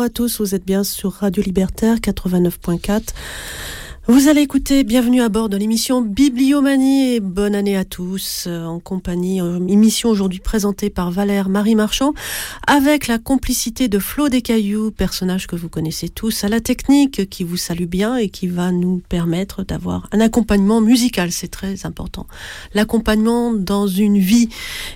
Bonjour à tous, vous êtes bien sur Radio Libertaire 89.4. Vous allez écouter Bienvenue à bord de l'émission Bibliomanie et bonne année à tous euh, en compagnie, euh, émission aujourd'hui présentée par Valère Marie Marchand avec la complicité de Flo Descailloux, personnage que vous connaissez tous, à la technique qui vous salue bien et qui va nous permettre d'avoir un accompagnement musical, c'est très important. L'accompagnement dans une vie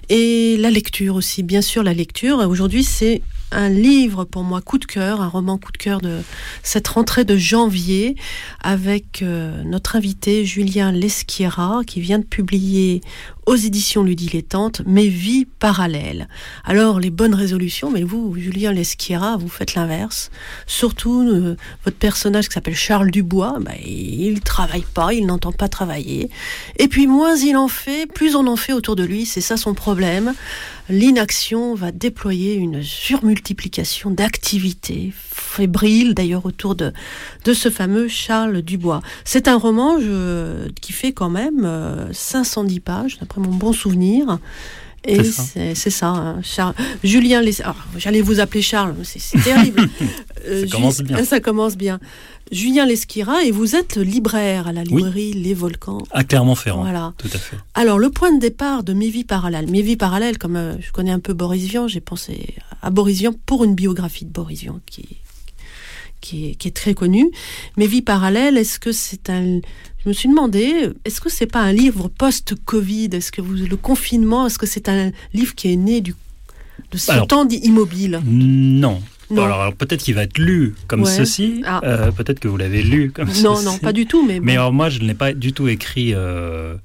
et la lecture aussi, bien sûr la lecture. Aujourd'hui c'est un livre pour moi coup de cœur, un roman coup de cœur de cette rentrée de janvier avec euh, notre invité Julien Lesquiera qui vient de publier aux éditions Ludilettante Mes vies parallèles. Alors les bonnes résolutions, mais vous, Julien Lesquiera, vous faites l'inverse. Surtout euh, votre personnage qui s'appelle Charles Dubois, bah, il travaille pas, il n'entend pas travailler. Et puis moins il en fait, plus on en fait autour de lui, c'est ça son problème l'inaction va déployer une surmultiplication d'activités fébriles, d'ailleurs autour de, de ce fameux Charles Dubois. C'est un roman qui fait quand même 510 euh, pages, d'après mon bon souvenir. Et c'est ça. Hein. Charles, Julien, j'allais vous appeler Charles, c'est terrible. ça, commence bien. ça commence bien. Julien Lesquira et vous êtes libraire à la librairie Les Volcans. À Clermont-Ferrand. Voilà. Tout à fait. Alors, le point de départ de Mes vies parallèles. Mes vies parallèles, comme euh, je connais un peu Boris Vian, j'ai pensé à Boris Vian pour une biographie de Boris Vian qui, qui, est, qui est très connue. Mes vies parallèles, est-ce que c'est un. Je me suis demandé, est-ce que c'est pas un livre post-Covid? Est-ce que vous, le confinement, est-ce que c'est un livre qui est né du, de ce temps immobile? Non, alors, peut-être qu'il va être lu comme ceci. Ah. Euh, peut-être que vous l'avez lu comme ceci. Non, non, pas du tout. Mais, mais alors moi, je ne l'ai pas du tout écrit euh,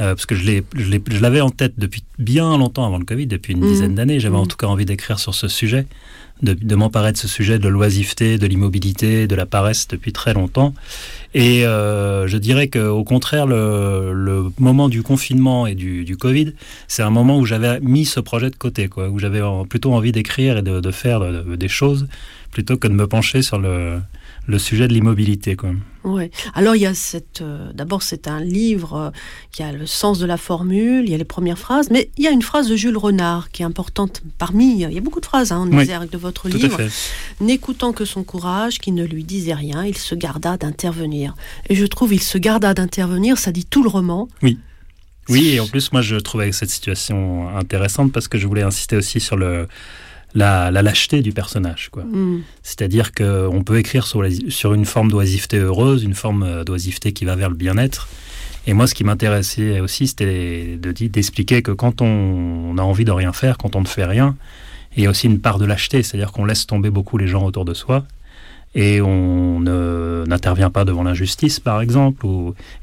euh, parce que je l'avais en tête depuis bien longtemps avant le Covid, depuis une mhm. dizaine d'années. J'avais en mhm. tout cas envie d'écrire sur ce sujet de, m'emparer de ce sujet de l'oisiveté, de l'immobilité, de la paresse depuis très longtemps. Et euh, je dirais qu'au contraire, le, moment du confinement et du, Covid, c'est un moment où j'avais mis ce projet de côté, quoi, où j'avais plutôt envie d'écrire et de, faire des choses plutôt que de me pencher sur le, le sujet de l'immobilité. Oui. Alors il y a cette. Euh, d'abord, c'est un livre euh, qui a le sens de la formule, il y a les premières phrases, mais il y a une phrase de Jules Renard qui est importante parmi. Il y a beaucoup de phrases hein, en exergue de votre livre. N'écoutant que son courage, qui ne lui disait rien, il se garda d'intervenir. Et je trouve, il se garda d'intervenir, ça dit tout le roman. Oui. Oui, et en plus, moi, je trouvais cette situation intéressante parce que je voulais insister aussi sur le la, lâcheté du personnage. Quoi. Mm. C'est-à-dire qu'on peut écrire sur, sur une forme d'oisiveté heureuse, une forme euh, d'oisiveté qui va vers le bien-être. Et moi, ce qui m'intéressait aussi, c'était d'expliquer que quand on, a envie de rien faire, quand on ne fait rien, il y a aussi une part de lâcheté, c'est-à-dire qu'on laisse tomber beaucoup les gens autour de soi et on n'intervient pas devant l'injustice, par exemple.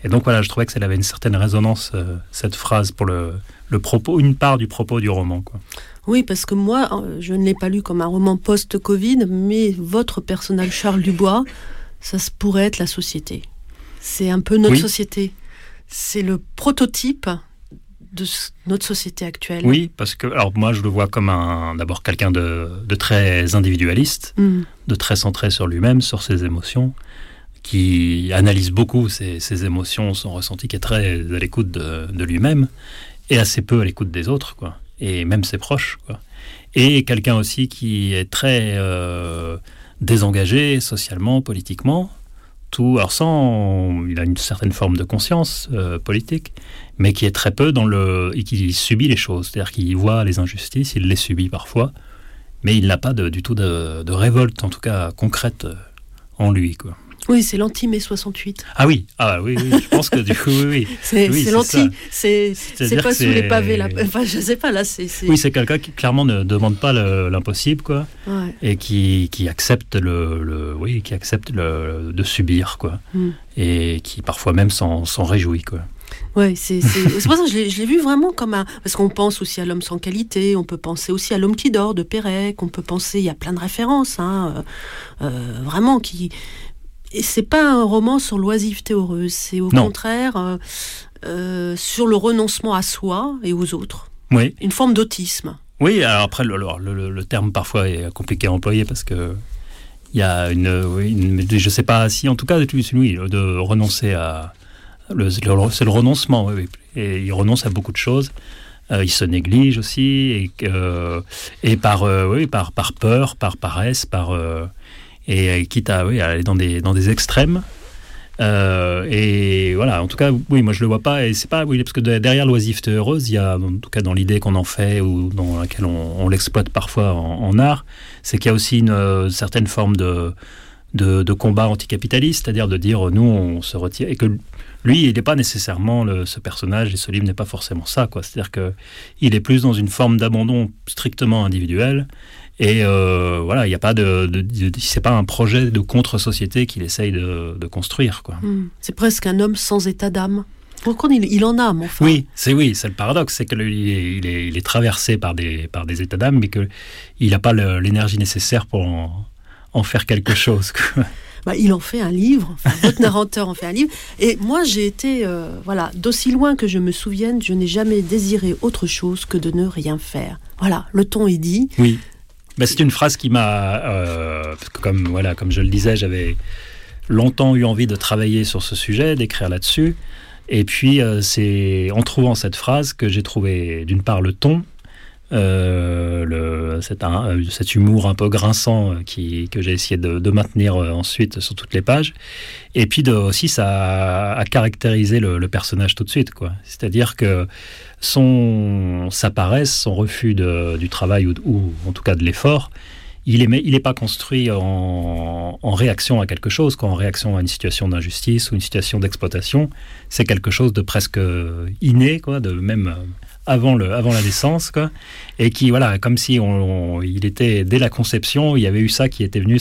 Et donc voilà, je trouvais que ça avait une certaine résonance, euh, cette phrase, pour le, le propos, une part du propos du roman. Quoi. Oui, parce que moi, euh, je ne l'ai pas lu comme un roman post-Covid, mais votre personnage Charles Dubois, ça pourrait être la société. C'est un peu notre société. C'est le prototype de notre société actuelle. Oui, parce que alors moi je le vois comme un d'abord quelqu'un de, très individualiste, mm. de très centré sur lui-même, sur ses émotions, qui analyse beaucoup ses, émotions, son ressenti, qui est très à l'écoute de, de lui-même et assez peu à l'écoute des autres, quoi et même ses proches. Et quelqu'un aussi qui est très euh, désengagé socialement, politiquement, tout, alors sans, il a une certaine forme de conscience euh, politique, mais qui est très peu dans le, et qui subit les choses, c'est-à-dire qu'il voit les injustices, il les subit parfois, mais il n'a pas du tout de, révolte, en tout cas concrète, euh, en lui. Oui, c'est l'anti-mai 68. Ah oui, ah oui, oui, je pense que du coup, oui. oui. c'est l'anti, c'est pas sous les pavés, là. Enfin, je sais pas, là, c'est... Oui, c'est quelqu'un qui clairement ne demande pas l'impossible, quoi, et qui, qui, accepte le, le, oui, qui accepte le, de subir, quoi, hmm. et qui parfois même s'en réjouit, quoi. Oui, c'est pour ça que je l'ai vu vraiment comme un... Parce qu'on pense aussi à l'homme sans qualité, on peut penser aussi à l'homme qui dort de Pérec, on peut penser, il y a plein de références, hein, euh, euh, vraiment, qui, et c'est pas un roman sur l'oisiveté heureuse, c'est au contraire euh, euh, sur le renoncement à soi et aux autres. Oui. Une forme d'autisme. Oui, alors après, le, le, terme parfois est compliqué à employer parce que il y a une, une, je sais pas si, en tout cas, oui, de renoncer à, c'est le renoncement, oui, et il renonce à beaucoup de choses. il se néglige aussi, et, et par, oui, par, par peur, par paresse, par, et quitte à, aller dans des, dans des extrêmes. Euh, et voilà, en tout cas, oui, moi je le vois pas. Et c'est pas, oui, parce que derrière l'oisiveté heureuse, il y a, en tout cas dans l'idée qu'on en fait ou dans laquelle on, l'exploite parfois en, art, c'est qu'il y a aussi une euh, certaine forme de, de, combat anticapitaliste, c'est-à-dire de dire nous on se retire et que lui, il n'est pas nécessairement ce personnage et ce livre n'est pas forcément ça, quoi. C'est-à-dire que il est plus dans une forme d'abandon strictement individuel et euh, voilà, il n'y a pas de, c'est pas un projet de contre-société qu'il essaye de, construire, quoi. Hmm. C'est presque un homme sans état d'âme. Pourquoi il, il, en a, mon frère Oui, c'est oui, c'est le paradoxe, c'est qu'il est, il est, traversé par des, par des états d'âme, mais qu'il n'a pas l'énergie nécessaire pour en, faire quelque chose. Bah, il en fait un livre, votre narrateur en fait un livre. Et moi, j'ai été, euh, voilà, d'aussi loin que je me souvienne, je n'ai jamais désiré autre chose que de ne rien faire. Voilà, le ton est dit. Oui. C'est une phrase qui m'a, euh, comme voilà, comme je le disais, j'avais longtemps eu envie de travailler sur ce sujet, d'écrire là-dessus. Et puis euh, c'est en trouvant cette phrase que j'ai trouvé d'une part le ton, euh, cet, humour un peu grinçant que j'ai essayé de, maintenir ensuite sur toutes les pages. Et puis aussi, ça a, caractérisé le, personnage tout de suite. C'est-à-dire que son, sa paresse, son refus du travail ou, en tout cas de l'effort, il n'est il pas construit en, réaction à quelque chose, qu'en réaction à une situation d'injustice ou une situation d'exploitation. C'est quelque chose de presque inné, quoi, de même avant, le, avant la naissance, quoi, et qui, voilà, comme si on, il était, dès la conception, il y avait eu ça qui était venu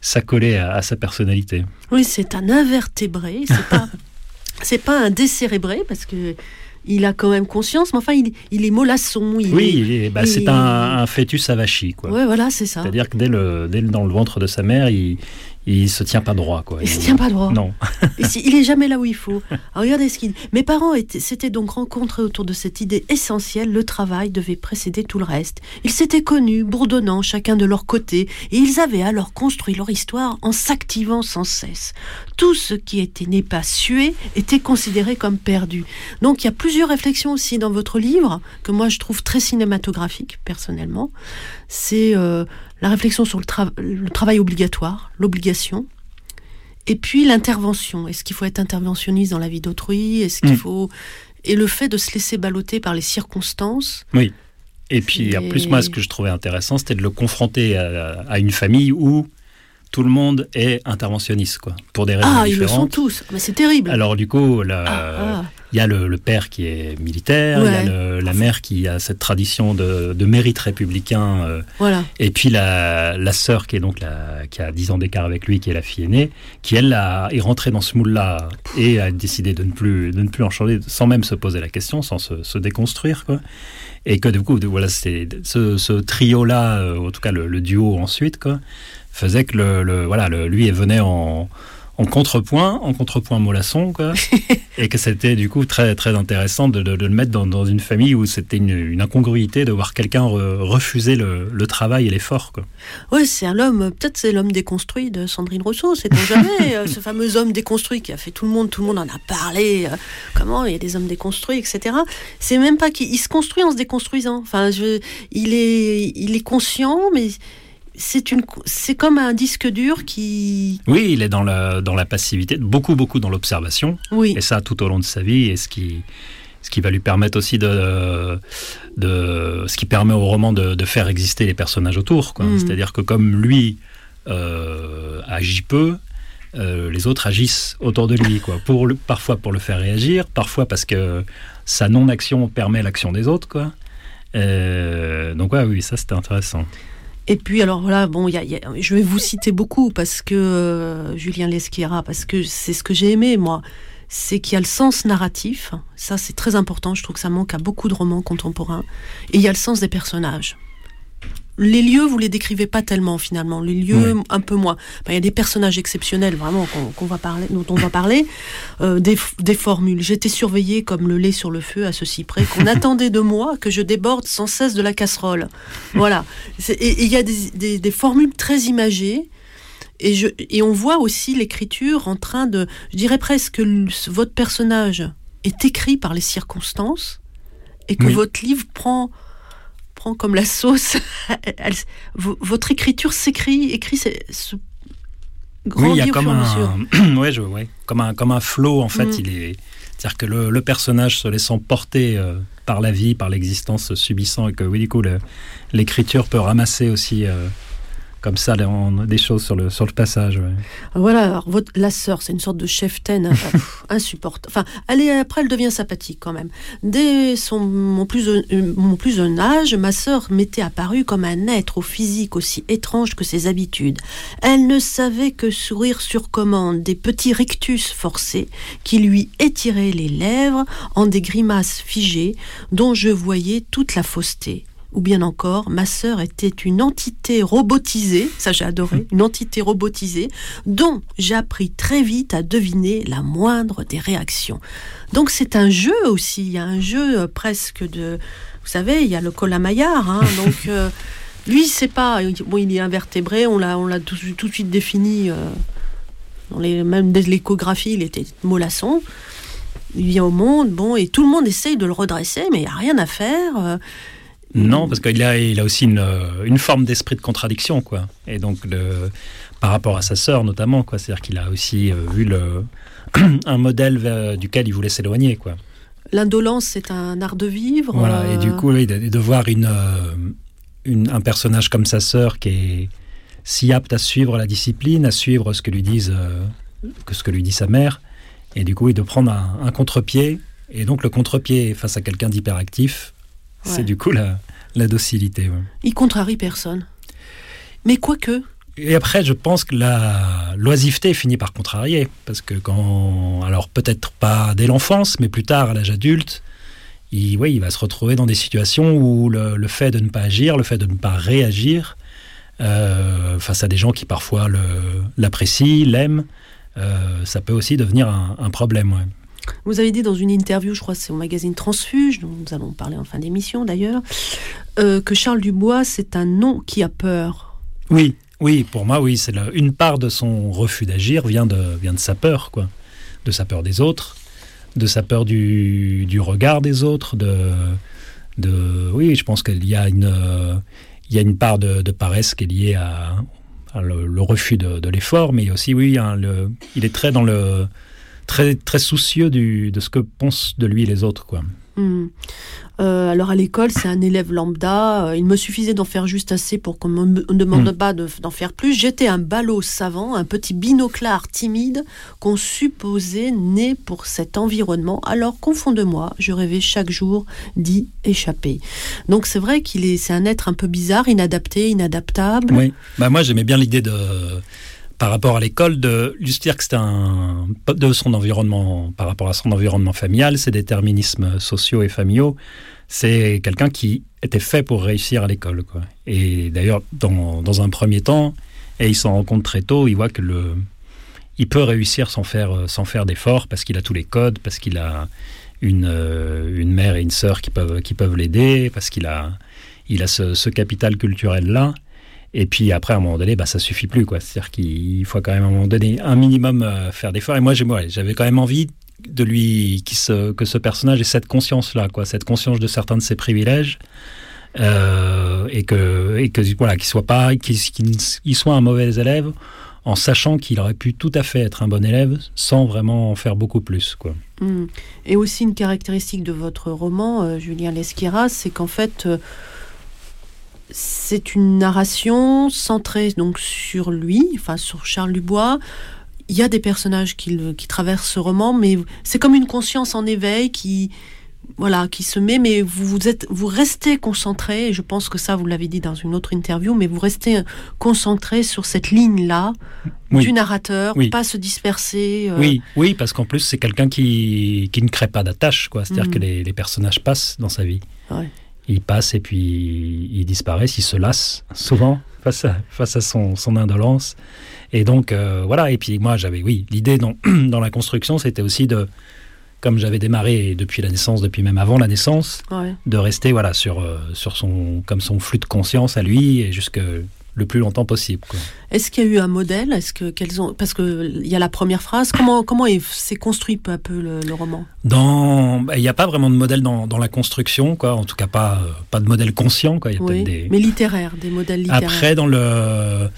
s'accoler à, à, sa personnalité. Oui, c'est un invertébré, c'est pas, c'est pas un décérébré, parce que il a quand même conscience, mais enfin, il, est mollasson. oui, bah, c'est un, fœtus avachi, quoi. Ouais, voilà, c'est ça. C'est-à-dire que dès, le, dès dans le ventre de sa mère, il, il se tient pas droit, quoi. Il, se tient pas droit. Non. il est jamais là où il faut. regardez ce qu'il. Mes parents s'étaient donc rencontrés autour de cette idée essentielle. Le travail devait précéder tout le reste. Ils s'étaient connus, bourdonnant chacun de leur côté, et ils avaient alors construit leur histoire en s'activant sans cesse. Tout ce qui était n'est pas sué était considéré comme perdu. Donc il y a plusieurs réflexions aussi dans votre livre que moi je trouve très cinématographiques personnellement. C'est euh, la réflexion sur le, travail obligatoire, l'obligation, et puis l'intervention. Est-ce qu'il faut être interventionniste dans la vie d'autrui? Est-ce qu'il mm. faut et le fait de se laisser balloter par les circonstances. Oui. Et puis, en plus, moi, ce que je trouvais intéressant, c'était de le confronter à, une famille où tout le monde est interventionniste, quoi, pour des raisons ah, différentes. Ah, ils le sont tous. Mais c'est terrible. Alors, du coup, la, ah, ah il y a le, père qui est militaire, il y a la mère qui a cette tradition de, mérite républicain, euh, voilà. et puis la, la sœur qui est donc la, qui a 10 ans d'écart avec lui, qui est la fille aînée, qui elle a, est rentrée dans ce moule-là et a décidé de ne plus de ne plus en changer, sans même se poser la question, sans se, déconstruire, quoi. Et que du coup, voilà, c'est ce, ce trio-là, euh, en tout cas le, duo ensuite, quoi, faisait que le, voilà, lui venait en en contrepoint, en contrepoint mollasson, quoi. et que c'était du coup très, très intéressant de, le mettre dans, une famille où c'était une, incongruité de voir quelqu'un refuser le, travail et l'effort, quoi. Oui, c'est un homme, peut-être c'est l'homme déconstruit de Sandrine Rousseau, c'est jamais euh, ce fameux homme déconstruit qui a fait tout le monde, tout le monde en a parlé, euh, comment il y a des hommes déconstruits, etc. C'est même pas qu'il se construit en se déconstruisant. Enfin, je, il, est, il est conscient, mais c'est une, c'est comme un disque dur qui. Oui, il est dans la, dans la passivité, beaucoup, beaucoup dans l'observation. Oui. Et ça tout au long de sa vie, et ce qui, ce qui va lui permettre aussi de, de ce qui permet au roman de, de faire exister les personnages autour. Mm. C'est-à-dire que comme lui euh, agit peu, euh, les autres agissent autour de lui, quoi. Pour le, parfois pour le faire réagir, parfois parce que sa non-action permet l'action des autres, quoi. Euh, donc ouais, oui, ça c'était intéressant. Et puis alors voilà, bon, y a, je vais vous citer beaucoup parce que euh, Julien Lesquiera, parce que c'est ce que j'ai aimé moi, c'est qu'il y a le sens narratif. Ça c'est très important. Je trouve que ça manque à beaucoup de romans contemporains. Et il y a le sens des personnages les lieux, vous les décrivez pas tellement finalement. Les lieux, un peu moins. Il y a des personnages exceptionnels vraiment qu'on va parler, dont on va parler. Euh, des, des, formules. J'étais surveillée comme le lait sur le feu à ceci près qu'on attendait de moi que je déborde sans cesse de la casserole. Voilà. Et il y a des, des, formules très imagées. Et, je, et on voit aussi l'écriture en train de, je dirais presque, votre personnage est écrit par les circonstances et que votre livre prend prend comme la sauce. votre écriture s'écrit, écrit ce oui, il y a comme un, ouais, je, ouais, comme un, comme un flow en fait. Mm. Il est, c'est-à-dire que le, personnage se laissant porter euh, par la vie, par l'existence subissant, et que oui, du coup, l'écriture peut ramasser aussi euh, comme ça des choses sur le, sur le passage. Voilà, alors, votre, la sœur, c'est une sorte de chef-ten hein, insupportable. Enfin, elle après, elle devient sympathique quand même. Dès son, mon, plus, mon plus jeune âge, ma sœur m'était apparue comme un être au physique aussi étrange que ses habitudes. Elle ne savait que sourire sur commande, des petits rictus forcés qui lui étiraient les lèvres en des grimaces figées dont je voyais toute la fausseté ou bien encore, ma sœur était une entité robotisée, ça j'ai adoré, une entité robotisée, dont j'ai appris très vite à deviner la moindre des réactions. Donc c'est un jeu aussi, il y a un jeu euh, presque de... Vous savez, il y a le colamaillard, hein, donc... Euh, lui, c'est pas. Bon, il est invertébré, on l'a, on l'a tout, de suite défini. Euh, dans les, même dès l'échographie, il était mollasson. Il vient au monde, bon, et tout le monde essaye de le redresser, mais il n'y a rien à faire. Non, parce qu'il a, il a aussi une, une forme d'esprit de contradiction, quoi. Et donc, le, par rapport à sa sœur, notamment, quoi. C'est-à-dire qu'il a aussi euh, vu le, un modèle duquel il voulait s'éloigner, quoi. L'indolence, c'est un art de vivre. Voilà, et du euh, coup, de, de, voir une, euh, une, un personnage comme sa sœur qui est si apte à suivre la discipline, à suivre ce que lui disent, que ce que lui dit sa mère, et du coup, de prendre un, un contre-pied. Et donc, le contre-pied face à quelqu'un d'hyperactif, c'est du coup la, la docilité. Il contrarie personne. Mais quoique. Et après, je pense que la l'oisiveté finit par contrarier. Parce que quand. Alors, peut-être pas dès l'enfance, mais plus tard, à l'âge adulte, il, il va se retrouver dans des situations où le, fait de ne pas agir, le fait de ne pas réagir, euh, face à des gens qui parfois l'apprécient, l'aiment, euh, ça peut aussi devenir un, un problème. Vous avez dit dans une interview, je crois c'est au magazine Transfuge, dont nous allons parler en fin d'émission d'ailleurs, euh, que Charles Dubois, c'est un nom qui a peur. Oui, oui, pour moi, oui. C'est une part de son refus d'agir vient de, vient de sa peur, quoi. De sa peur des autres, de sa peur du, du regard des autres, de, oui, je pense qu'il y a une, il y a une part de, paresse qui est liée à, le, refus de, l'effort, mais aussi, oui, hein, il est très dans le très, très soucieux du, de ce que pensent de lui les autres. Quoi. Hmm. Euh, alors à l'école, c'est un élève lambda. Euh, il me suffisait d'en faire juste assez pour qu'on ne me demande hmm. pas d'en faire plus. J'étais un ballot savant, un petit binoclard timide qu'on supposait né pour cet environnement. Alors qu'au fond de moi, je rêvais chaque jour d'y échapper. Donc c'est vrai qu'il est, c'est un être un peu bizarre, inadapté, inadaptable. Oui. Bah moi j'aimais bien l'idée de par rapport à l'école, de juste dire que c'était un de son environnement, par rapport à son environnement familial, ses déterminismes sociaux et familiaux, c'est quelqu'un qui était fait pour réussir à l'école. Et d'ailleurs, dans, dans, un premier temps, et il s'en rend compte très tôt, il voit que le, il peut réussir sans faire, sans faire d'efforts parce qu'il a tous les codes, parce qu'il a une, une mère et une sœur qui peuvent, qui peuvent l'aider, parce qu'il a, il a ce, ce capital culturel-là. Et puis après, à un moment donné, bah, ça suffit plus. C'est-à-dire qu'il faut quand même à un moment donné un minimum euh, faire d'efforts. Et moi, j'avais quand même envie de lui que ce personnage ait cette conscience-là, quoi, cette conscience de certains de ses privilèges. Euh, et que et que voilà qu'il soit pas qu'il soit un mauvais élève en sachant qu'il aurait pu tout à fait être un bon élève sans vraiment en faire beaucoup plus quoi. Mmh. Et aussi une caractéristique de votre roman euh, Julien Lesquira, c'est qu'en fait c'est une narration centrée donc sur lui, enfin sur Charles Dubois. Il y a des personnages qui, traversent ce roman, mais c'est comme une conscience en éveil qui, voilà, qui se met, mais vous, êtes, vous restez concentré. Et je pense que ça, vous l'avez dit dans une autre interview, mais vous restez concentré sur cette ligne-là du narrateur, pas se disperser. Euh. Oui, oui, parce qu'en plus c'est quelqu'un qui, ne crée pas d'attache, quoi. C'est-à-dire mm. que les, personnages passent dans sa vie il passe et puis il disparaît, il se lasse souvent face à, face à son, son indolence. Et donc, euh, voilà. Et puis moi, j'avais, oui, l'idée dans, dans la construction, c'était aussi de, comme j'avais démarré depuis la naissance, depuis même avant la naissance, de rester, voilà, sur, euh, sur son, comme son flux de conscience à lui, et jusque, le plus longtemps possible. Est-ce qu'il y a eu un modèle? Est-ce que qu'elles ont parce que il y a la première phrase. Comment comment s'est construit peu à peu le, roman? Dans bah, il n'y a pas vraiment de modèle dans, dans, la construction quoi. En tout cas pas pas de modèle conscient quoi. Il y a oui, des... mais littéraire, des modèles littéraires. Après dans le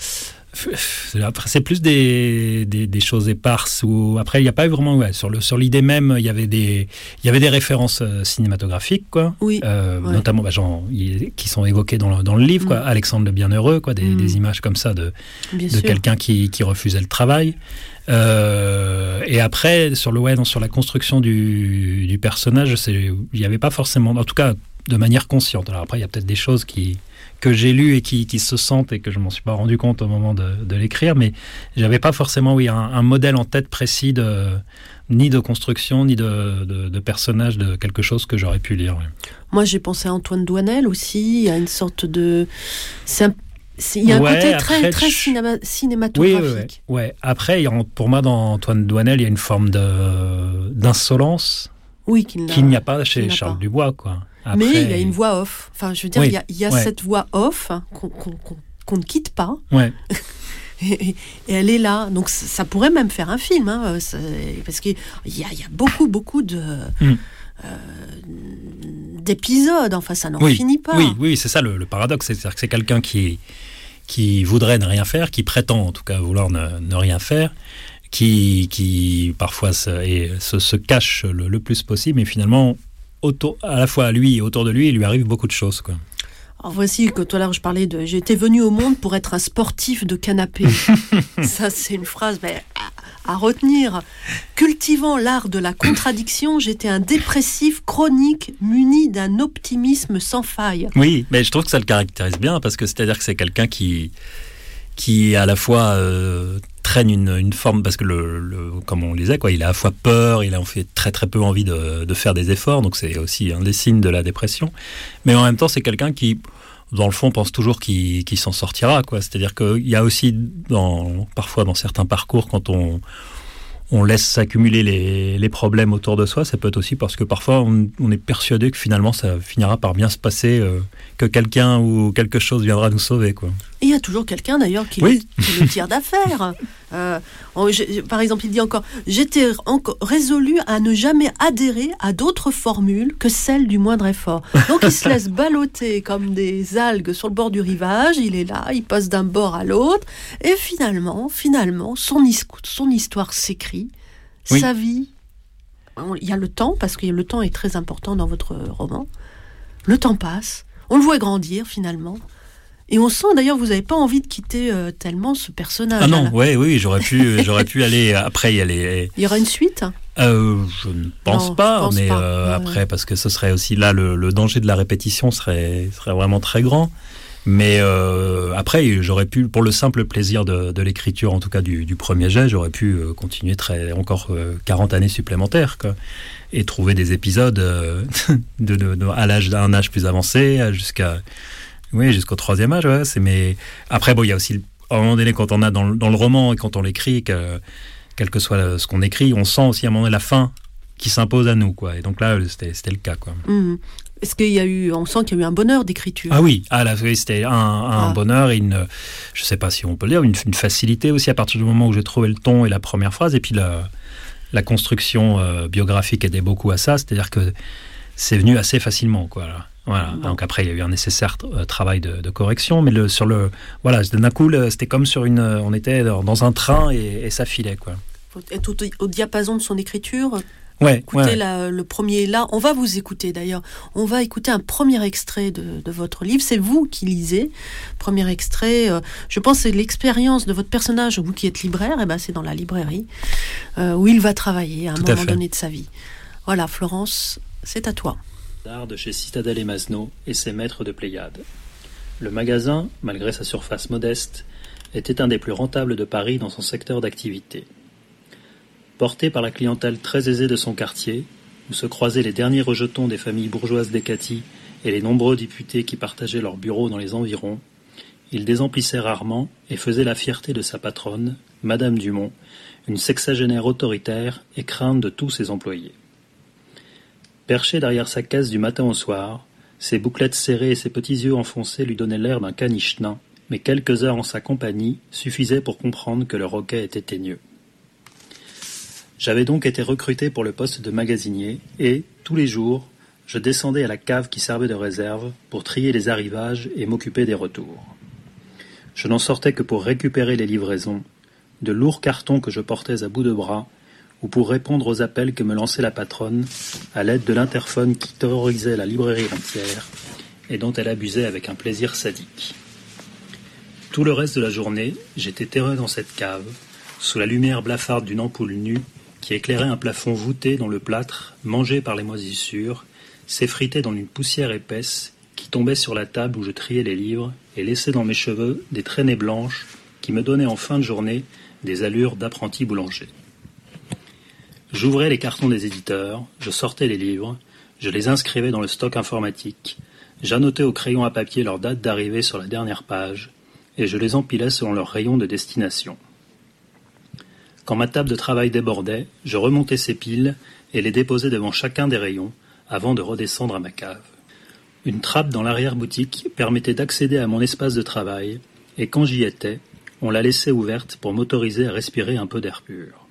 c'est plus des, des, choses éparses ou après il n'y a pas vraiment ouais, sur le sur l'idée même il y avait des il y avait des références euh, cinématographiques quoi. Oui, euh, notamment bah, genre, qui sont évoquées dans le, dans le livre quoi. Mm. Alexandre le Bienheureux quoi des, mm. des, images comme ça de de quelqu'un qui, qui refusait le travail. Euh, et après sur le ouais, sur la construction du, du personnage il n'y avait pas forcément en tout cas de manière consciente. Alors après il y a peut-être des choses qui que j'ai lu et qui, qui, se sentent et que je m'en suis pas rendu compte au moment de, de l'écrire, mais j'avais pas forcément oui un, un, modèle en tête précis de ni de construction ni de, de, de personnage de quelque chose que j'aurais pu lire. Moi, j'ai pensé à Antoine Douanel aussi, à une sorte de il y a un côté très, très cinématographique. Oui, ouais, Après, pour moi, dans Antoine Douanel, il y a une forme d'insolence oui, qu'il n'y a pas chez Charles Dubois. Quoi mais il y a une voix off. Enfin, je veux dire, il y a, cette voix off qu'on ne quitte pas. et, elle est là. Donc ça pourrait même faire un film, hein, parce qu'il y a, y a beaucoup, beaucoup de... Hmm. Euh, d'épisodes, enfin ça n'en finit pas. Oui, oui, c'est ça le, paradoxe, c'est-à-dire que c'est quelqu'un qui, qui voudrait ne rien faire, qui prétend en tout cas vouloir ne, rien faire, qui, qui parfois se, et se, se cache le, le, plus possible, mais finalement à la fois à lui et autour de lui, il lui arrive beaucoup de choses. Quoi. Alors voici que tout à l'heure je parlais de j'étais venu au monde pour être un sportif de canapé. Ça c'est une phrase ben, à, retenir. Cultivant l'art de la contradiction, j'étais un dépressif chronique muni d'un optimisme sans faille. Oui, mais je trouve que ça le caractérise bien parce que c'est-à-dire que c'est quelqu'un qui qui à la fois euh, traîne une, forme parce que le, comme on disait quoi il a à la fois peur il a en fait très très peu envie de, faire des efforts donc c'est aussi un des signes de la dépression mais en même temps c'est quelqu'un qui dans le fond pense toujours qu'il s'en sortira quoi c'est à dire qu'il y a aussi dans parfois dans certains parcours quand on on laisse s'accumuler les, les, problèmes autour de soi, ça peut être aussi parce que parfois on, on est persuadé que finalement ça finira par bien se passer, euh, que quelqu'un ou quelque chose viendra nous sauver. Quoi. Il y a toujours quelqu'un d'ailleurs qui, qui, le tire d'affaire. Euh, par exemple, il dit encore J'étais résolu à ne jamais adhérer à d'autres formules que celle du moindre effort. Donc il se laisse balloter comme des algues sur le bord du rivage. Il est là, il passe d'un bord à l'autre. Et finalement, finalement, son, son histoire s'écrit. Sa vie. Il y a le temps, parce que le temps est très important dans votre roman. Le temps passe. On le voit grandir finalement. Et on sent d'ailleurs, vous n'avez pas envie de quitter euh, tellement ce personnage. Ah non, ouais, oui, j'aurais pu, j'aurais pu aller après y aller. Il y aura une suite? Euh, Je ne pense pas, mais euh, après, parce que ce serait aussi là le, danger de la répétition serait, serait vraiment très grand. Mais après, j'aurais pu, pour le simple plaisir de, l'écriture, en tout cas du, premier jet, j'aurais pu continuer très, encore 40 années supplémentaires, quoi, et trouver des épisodes de, à l'âge d'un âge plus avancé, jusqu'à oui, jusqu'au troisième âge, ouais. C'est, mais après, bon, il y a aussi, à un moment donné, quand on a dans, le roman et quand on l'écrit, que, quel que soit ce qu'on écrit, on sent aussi à un moment donné la fin qui s'impose à nous, quoi. Et donc là, c'était, le cas, quoi. Mmh. Est-ce qu'il y a eu, on sent qu'il y a eu un bonheur d'écriture? Ah oui, ah c'était un, un ah. bonheur une, je sais pas si on peut le dire, une, facilité aussi à partir du moment où j'ai trouvé le ton et la première phrase et puis la, la construction euh, biographique aidait beaucoup à ça, c'est-à-dire que c'est venu assez facilement, quoi. Là. Voilà. Donc après, il y a eu un nécessaire euh, travail de, correction, mais le, sur le, voilà, d'un coup, c'était comme sur une, on était dans un train et, ça filait, quoi. Faut être au, diapason de son écriture. Ouais, Écoutez le premier là, on va vous écouter d'ailleurs. On va écouter un premier extrait de, votre livre. C'est vous qui lisez. Premier extrait. Euh, je pense c'est l'expérience de votre personnage. Vous qui êtes libraire, et eh ben c'est dans la librairie euh, où il va travailler à un moment donné de sa vie. Voilà, Florence, c'est à toi de chez Citadel et Masno et ses maîtres de Pléiade. Le magasin, malgré sa surface modeste, était un des plus rentables de Paris dans son secteur d'activité. Porté par la clientèle très aisée de son quartier, où se croisaient les derniers rejetons des familles bourgeoises d'Ecati et les nombreux députés qui partageaient leurs bureaux dans les environs, il désemplissait rarement et faisait la fierté de sa patronne, Madame Dumont, une sexagénaire autoritaire et crainte de tous ses employés. Perché derrière sa caisse du matin au soir, ses bouclettes serrées et ses petits yeux enfoncés lui donnaient l'air d'un caniche nain mais quelques heures en sa compagnie suffisaient pour comprendre que le roquet était teigneux. J'avais donc été recruté pour le poste de magasinier et, tous les jours, je descendais à la cave qui servait de réserve pour trier les arrivages et m'occuper des retours. Je n'en sortais que pour récupérer les livraisons, de lourds cartons que je portais à bout de bras, ou pour répondre aux appels que me lançait la patronne à l'aide de l'interphone qui terrorisait la librairie entière et dont elle abusait avec un plaisir sadique. Tout le reste de la journée, j'étais terreux dans cette cave, sous la lumière blafarde d'une ampoule nue qui éclairait un plafond voûté dont le plâtre, mangé par les moisissures, s'effritait dans une poussière épaisse qui tombait sur la table où je triais les livres et laissait dans mes cheveux des traînées blanches qui me donnaient en fin de journée des allures d'apprenti boulanger. J'ouvrais les cartons des éditeurs, je sortais les livres, je les inscrivais dans le stock informatique, j'annotais au crayon à papier leur date d'arrivée sur la dernière page, et je les empilais selon leur rayon de destination. Quand ma table de travail débordait, je remontais ces piles et les déposais devant chacun des rayons avant de redescendre à ma cave. Une trappe dans l'arrière-boutique permettait d'accéder à mon espace de travail, et quand j'y étais, on la laissait ouverte pour m'autoriser à respirer un peu d'air pur.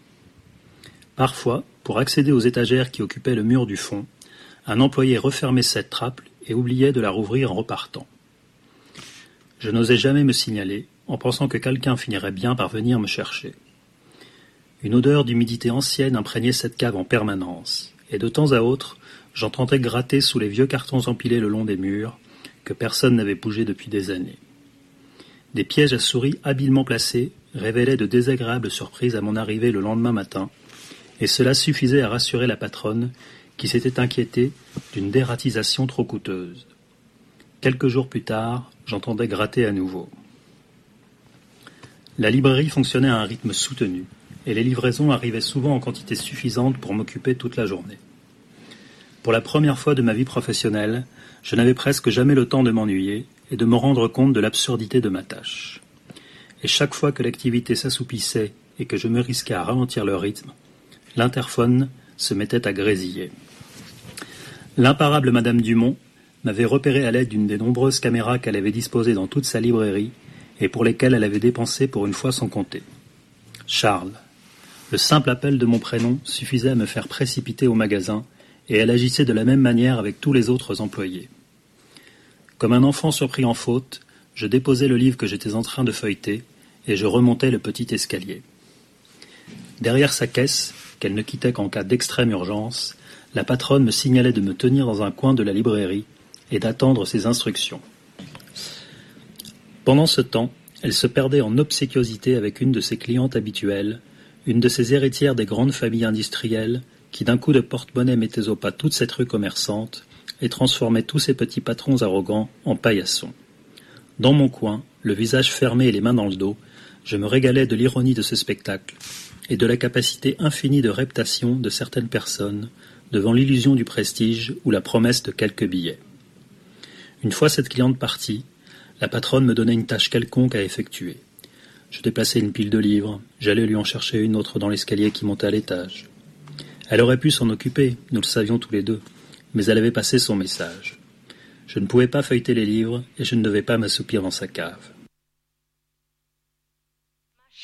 Parfois, pour accéder aux étagères qui occupaient le mur du fond, un employé refermait cette trappe et oubliait de la rouvrir en repartant. Je n'osais jamais me signaler, en pensant que quelqu'un finirait bien par venir me chercher. Une odeur d'humidité ancienne imprégnait cette cave en permanence, et de temps à autre, j'entendais gratter sous les vieux cartons empilés le long des murs, que personne n'avait bougé depuis des années. Des pièges à souris habilement placés révélaient de désagréables surprises à mon arrivée le lendemain matin, et cela suffisait à rassurer la patronne, qui s'était inquiétée d'une dératisation trop coûteuse. Quelques jours plus tard, j'entendais gratter à nouveau. La librairie fonctionnait à un rythme soutenu, et les livraisons arrivaient souvent en quantité suffisante pour m'occuper toute la journée. Pour la première fois de ma vie professionnelle, je n'avais presque jamais le temps de m'ennuyer et de me rendre compte de l'absurdité de ma tâche. Et chaque fois que l'activité s'assoupissait et que je me risquais à ralentir le rythme, l'interphone se mettait à grésiller. L'imparable Madame Dumont m'avait repéré à l'aide d'une des nombreuses caméras qu'elle avait disposées dans toute sa librairie et pour lesquelles elle avait dépensé pour une fois sans compter. Charles. Le simple appel de mon prénom suffisait à me faire précipiter au magasin et elle agissait de la même manière avec tous les autres employés. Comme un enfant surpris en faute, je déposais le livre que j'étais en train de feuilleter, et je remontais le petit escalier. Derrière sa caisse, qu'elle ne quittait qu'en cas d'extrême urgence, la patronne me signalait de me tenir dans un coin de la librairie et d'attendre ses instructions. Pendant ce temps, elle se perdait en obséquiosité avec une de ses clientes habituelles, une de ces héritières des grandes familles industrielles qui d'un coup de porte-monnaie mettait au pas toute cette rue commerçante et transformait tous ces petits patrons arrogants en paillassons. Dans mon coin, le visage fermé et les mains dans le dos, je me régalais de l'ironie de ce spectacle et de la capacité infinie de reptation de certaines personnes devant l'illusion du prestige ou la promesse de quelques billets. Une fois cette cliente partie, la patronne me donnait une tâche quelconque à effectuer. Je déplaçais une pile de livres, j'allais lui en chercher une autre dans l'escalier qui montait à l'étage. Elle aurait pu s'en occuper, nous le savions tous les deux, mais elle avait passé son message. Je ne pouvais pas feuilleter les livres et je ne devais pas m'assoupir dans sa cave.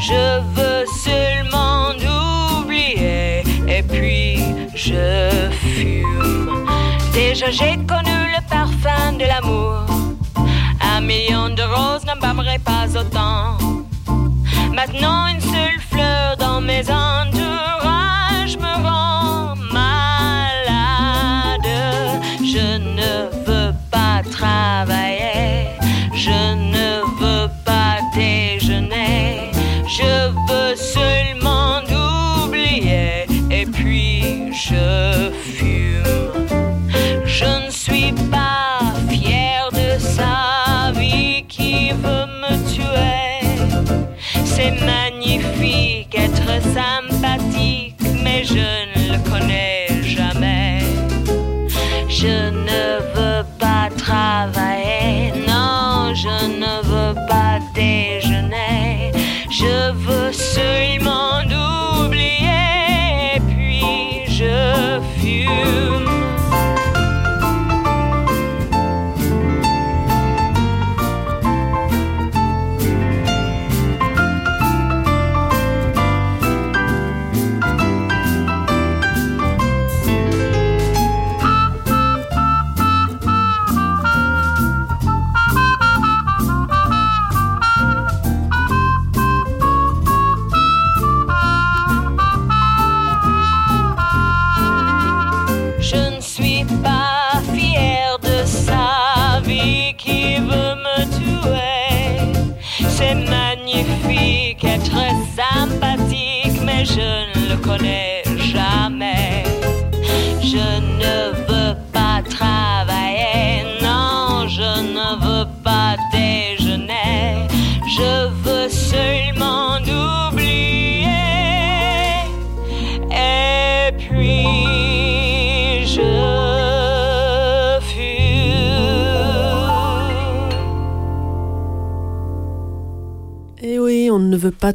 je veux seulement oublier et puis je fume. Déjà j'ai connu le parfum de l'amour, un million de roses n'embâmerait pas autant. Maintenant une seule fleur dans mes entourages me rend C'est magnifique, être sympathique, mais je ne le connais jamais. Je ne veux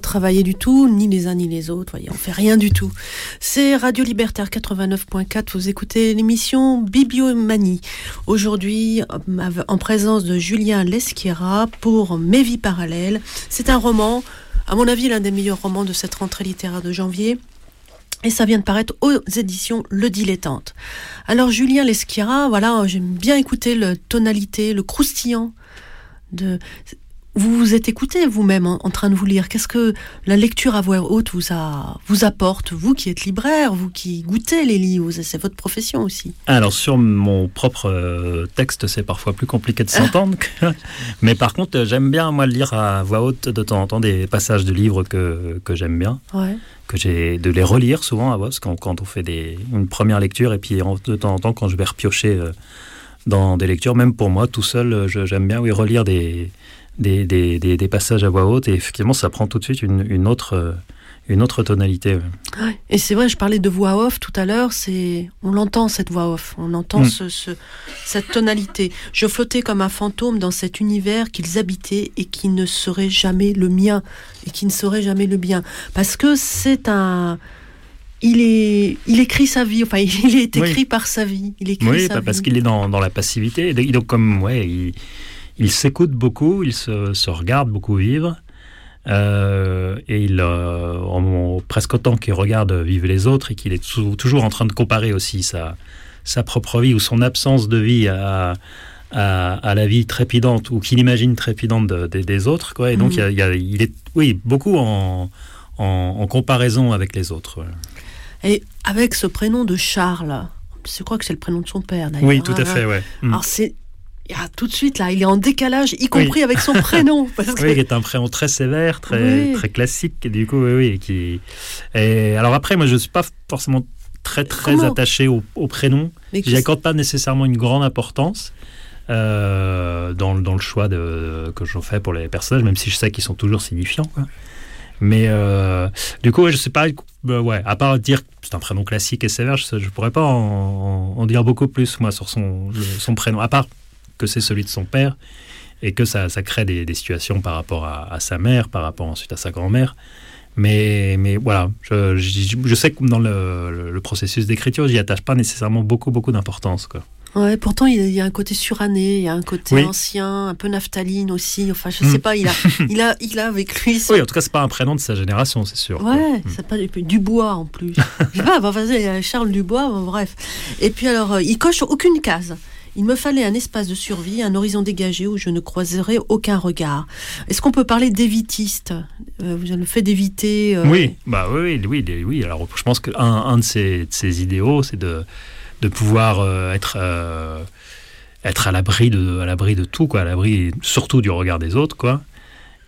travailler du tout, ni les uns ni les autres. Voyez, on fait rien du tout. C'est Radio Libertaire 89.4. Vous écoutez l'émission Bibliomanie. Aujourd'hui, en présence de Julien Lesquiera pour Mes vies parallèles. C'est un roman, à mon avis, l'un des meilleurs romans de cette rentrée littéraire de janvier. Et ça vient de paraître aux éditions Le Dilettante. Alors Julien Lesquiera, voilà, j'aime bien écouter le tonalité, le croustillant de vous vous êtes écouté vous-même en, train de vous lire. Qu'est-ce que la lecture à voix haute vous, a, vous apporte Vous qui êtes libraire, vous qui goûtez les livres, c'est votre profession aussi. Alors sur mon propre euh, texte, c'est parfois plus compliqué de s'entendre. Mais par contre, j'aime bien moi lire à voix haute de temps en temps des passages de livres que, que j'aime bien. Que j'ai de les relire souvent à voix, quand, quand on fait des, une première lecture et puis de temps en temps quand je vais repiocher euh, dans des lectures, même pour moi tout seul, j'aime bien oui relire des des, des, des, passages à voix haute et effectivement ça prend tout de suite une, une autre euh, une autre tonalité. Et c'est vrai, je parlais de voix off tout à l'heure, c'est on l'entend cette voix off, on entend mm. ce, ce, cette tonalité. Je flottais comme un fantôme dans cet univers qu'ils habitaient et qui ne serait jamais le mien et qui ne serait jamais le bien, parce que c'est un il, est, il écrit sa vie, enfin il est écrit par sa vie. Il écrit oui, parce qu'il est dans, dans, la passivité. Donc comme ouais, il, il s'écoute beaucoup, il se, regarde beaucoup vivre. Euh, et il, euh, presque autant qu'il regarde vivre les autres et qu'il est toujours en train de comparer aussi sa, sa propre vie ou son absence de vie à, à, la vie trépidante ou qu'il imagine trépidante des autres. Quoi. Et donc, mhm. il, est oui, beaucoup en, en, comparaison avec les autres. Et avec ce prénom de Charles, je crois que c'est le prénom de son père d'ailleurs. Oui, tout à hein. fait, ouais. Alors, c'est ah, tout de suite, là, il est en décalage, y compris avec son prénom. Parce que... Oui, il est un prénom très sévère, très, très classique, du coup, oui, oui. Qui... Et alors après, moi, je ne suis pas forcément très, très attaché au, prénom. Je n'y accorde pas nécessairement une grande importance. Euh, dans, dans, le choix de, que j'en fais pour les personnages, même si je sais qu'ils sont toujours signifiants. Quoi. Mais euh, du coup, je sais pas, bah, ouais, à part dire que c'est un prénom classique et sévère, je, ne pourrais pas en, en, dire beaucoup plus, moi, sur son, son prénom. À part que c'est celui de son père et que ça, ça crée des, situations par rapport à, sa mère, par rapport ensuite à sa grand-mère. Mais, mais voilà, je, je, sais que dans le, le processus d'écriture, j'y attache pas nécessairement beaucoup, beaucoup d'importance. Quoi. Ouais, pourtant il y a un côté suranné, il y a un côté ancien, un peu naphtaline aussi. Enfin, je sais mm. pas, il a, il a, il a avec lui. Oui, en tout cas, c'est pas un prénom de sa génération, c'est sûr. Ouais, mm. c'est pas Dubois en plus. je sais pas, bah, vas-y, Charles Dubois, bref. Et puis alors, euh, il coche aucune case. Il me fallait un espace de survie, un horizon dégagé où je ne croiserais aucun regard. Est-ce qu'on peut parler d'évitiste? Euh, le fait d'éviter. Euh, oui, bah oui, oui, oui, Alors, je pense qu'un un de ses, idéaux, c'est de, de pouvoir euh, être être à l'abri de à l'abri de tout, quoi, à l'abri surtout du regard des autres, quoi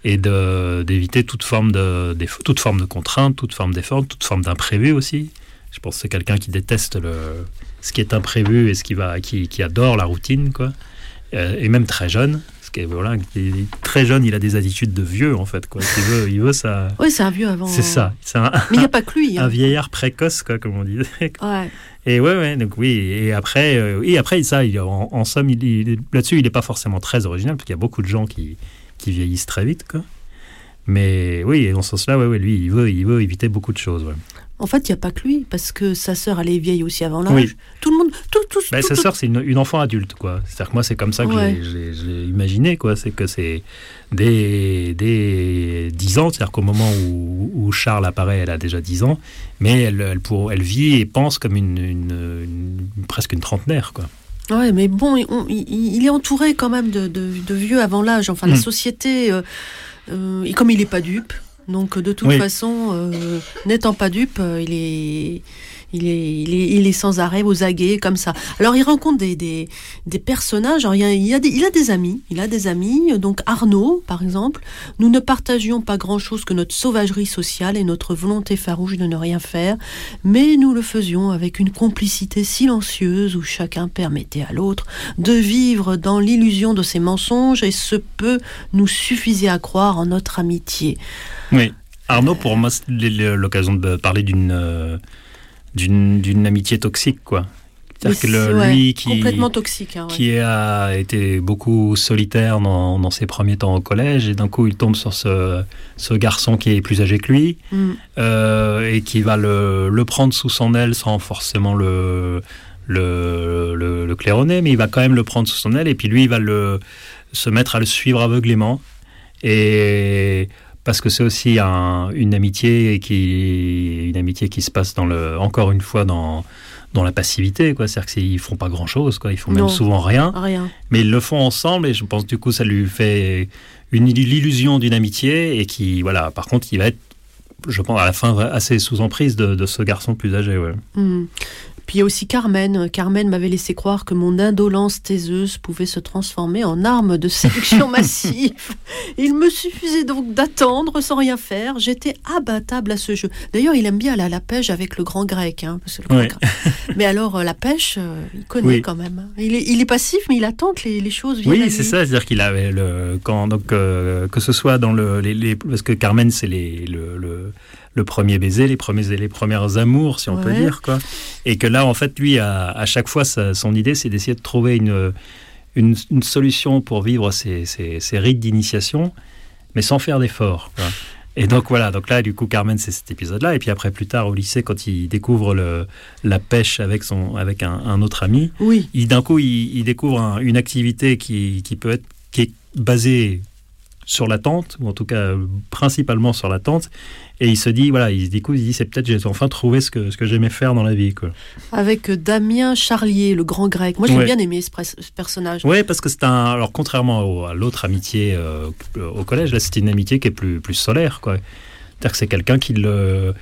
et d'éviter toute forme de, toute forme de contrainte, toute forme d'effort, toute forme d'imprévu aussi. Je pense que c'est quelqu'un qui déteste le, ce qui est imprévu et ce qui va, qui, qui adore la routine, quoi. Euh, et même très jeune. Parce que voilà, très jeune, il a des attitudes de vieux en fait, quoi. Il veut, il veut ça. Oui, c'est un vieux avant. C'est ça. Un, Mais il n'y a pas que lui. Hein. Un vieillard précoce, quoi, comme on dit. Ouais. Et ouais, ouais, donc oui. Et après, euh, et après ça, il, en, en somme, il, là-dessus, il n'est pas forcément très original, parce qu'il y a beaucoup de gens qui, qui vieillissent très vite, quoi. Mais oui, dans ce sens-là, ouais, ouais, lui, il veut, il veut éviter beaucoup de choses. Ouais. En fait, il n'y a pas que lui, parce que sa sœur, elle est vieille aussi avant l'âge. Tout le monde. Tout, tout, ben, sa sœur, c'est une, enfant adulte, quoi. C'est-à-dire que moi, c'est comme ça que je l'ai imaginé, quoi. C'est que c'est dès, dès 10 ans, c'est-à-dire qu'au moment où, Charles apparaît, elle a déjà 10 ans, mais elle, elle, pour, elle vit et pense comme une, presque une trentenaire, quoi. Ouais, mais bon, il, est entouré quand même de, de, vieux avant l'âge. Enfin, la hmm. société, euh, euh, et comme il n'est pas dupe, donc de toute façon, euh, n'étant pas dupe, euh, il est il est, il est, sans arrêt aux aguets, comme ça. Alors, il rencontre des, des, des personnages. il, a, il, a des, il a des amis. Il a des amis. Donc, Arnaud, par exemple. Nous ne partagions pas grand-chose que notre sauvagerie sociale et notre volonté farouche de ne rien faire. Mais nous le faisions avec une complicité silencieuse où chacun permettait à l'autre de vivre dans l'illusion de ses mensonges et ce peu nous suffisait à croire en notre amitié. Oui. Arnaud, pour moi, l'occasion de parler d'une. D'une amitié toxique, quoi. C'est-à-dire que lui qui complètement toxique, hein, qui a été beaucoup solitaire dans, dans, ses premiers temps au collège et d'un coup il tombe sur ce, ce garçon qui est plus âgé que lui mm. euh, et qui va le, le, prendre sous son aile sans forcément le le, le, le claironner, mais il va quand même le prendre sous son aile et puis lui il va le se mettre à le suivre aveuglément et parce que c'est aussi un, une amitié qui une amitié qui se passe dans le encore une fois dans dans la passivité, quoi. C'est-à-dire qu'ils font pas grand-chose, quoi. Ils font même souvent rien, rien. Mais ils le font ensemble et je pense du coup ça lui fait une l'illusion d'une amitié et qui, voilà. Par contre, il va être, je pense, à la fin assez sous emprise de, de ce garçon plus âgé, ouais. Hmm. Puis il y a aussi Carmen. Carmen m'avait laissé croire que mon indolence taiseuse pouvait se transformer en arme de séduction massive. Il me suffisait donc d'attendre sans rien faire. J'étais abattable à ce jeu. D'ailleurs, il aime bien aller à la pêche avec le grand grec. Hein, Mais alors, euh, la pêche, euh, il connaît quand même. Hein. Il est, il est, passif, mais il attend que les, choses viennent. Oui, c'est ça. C'est-à-dire qu'il avait le. Quand, donc, euh, que ce soit dans le. Les, parce que Carmen, c'est les, le, le le premier baiser, les premiers les premières amours, si on peut dire, quoi. Et que là, en fait, lui, à, chaque fois, son idée, c'est d'essayer de trouver une, une, solution pour vivre ces, ces, rites d'initiation, mais sans faire d'efforts. Et donc voilà, donc là, du coup, Carmen, c'est cet épisode-là. Et puis après, plus tard, au lycée, quand il découvre le, la pêche avec, son, avec un, autre ami, oui. d'un coup, il, découvre une activité qui, qui peut être qui est basée sur la tente, ou en tout cas principalement sur la tente, et il se dit, voilà, il se dit, il dit, c'est peut-être j'ai enfin trouvé ce que, ce que j'aimais faire dans la vie. Quoi. Avec Damien Charlier, le grand grec. Moi, j'ai bien aimé ce, personnage. Oui, parce que c'est un. Alors, contrairement à l'autre amitié euh, au collège, là, c'est une amitié qui est plus, plus solaire, quoi. C'est-à-dire que c'est quelqu'un qui le,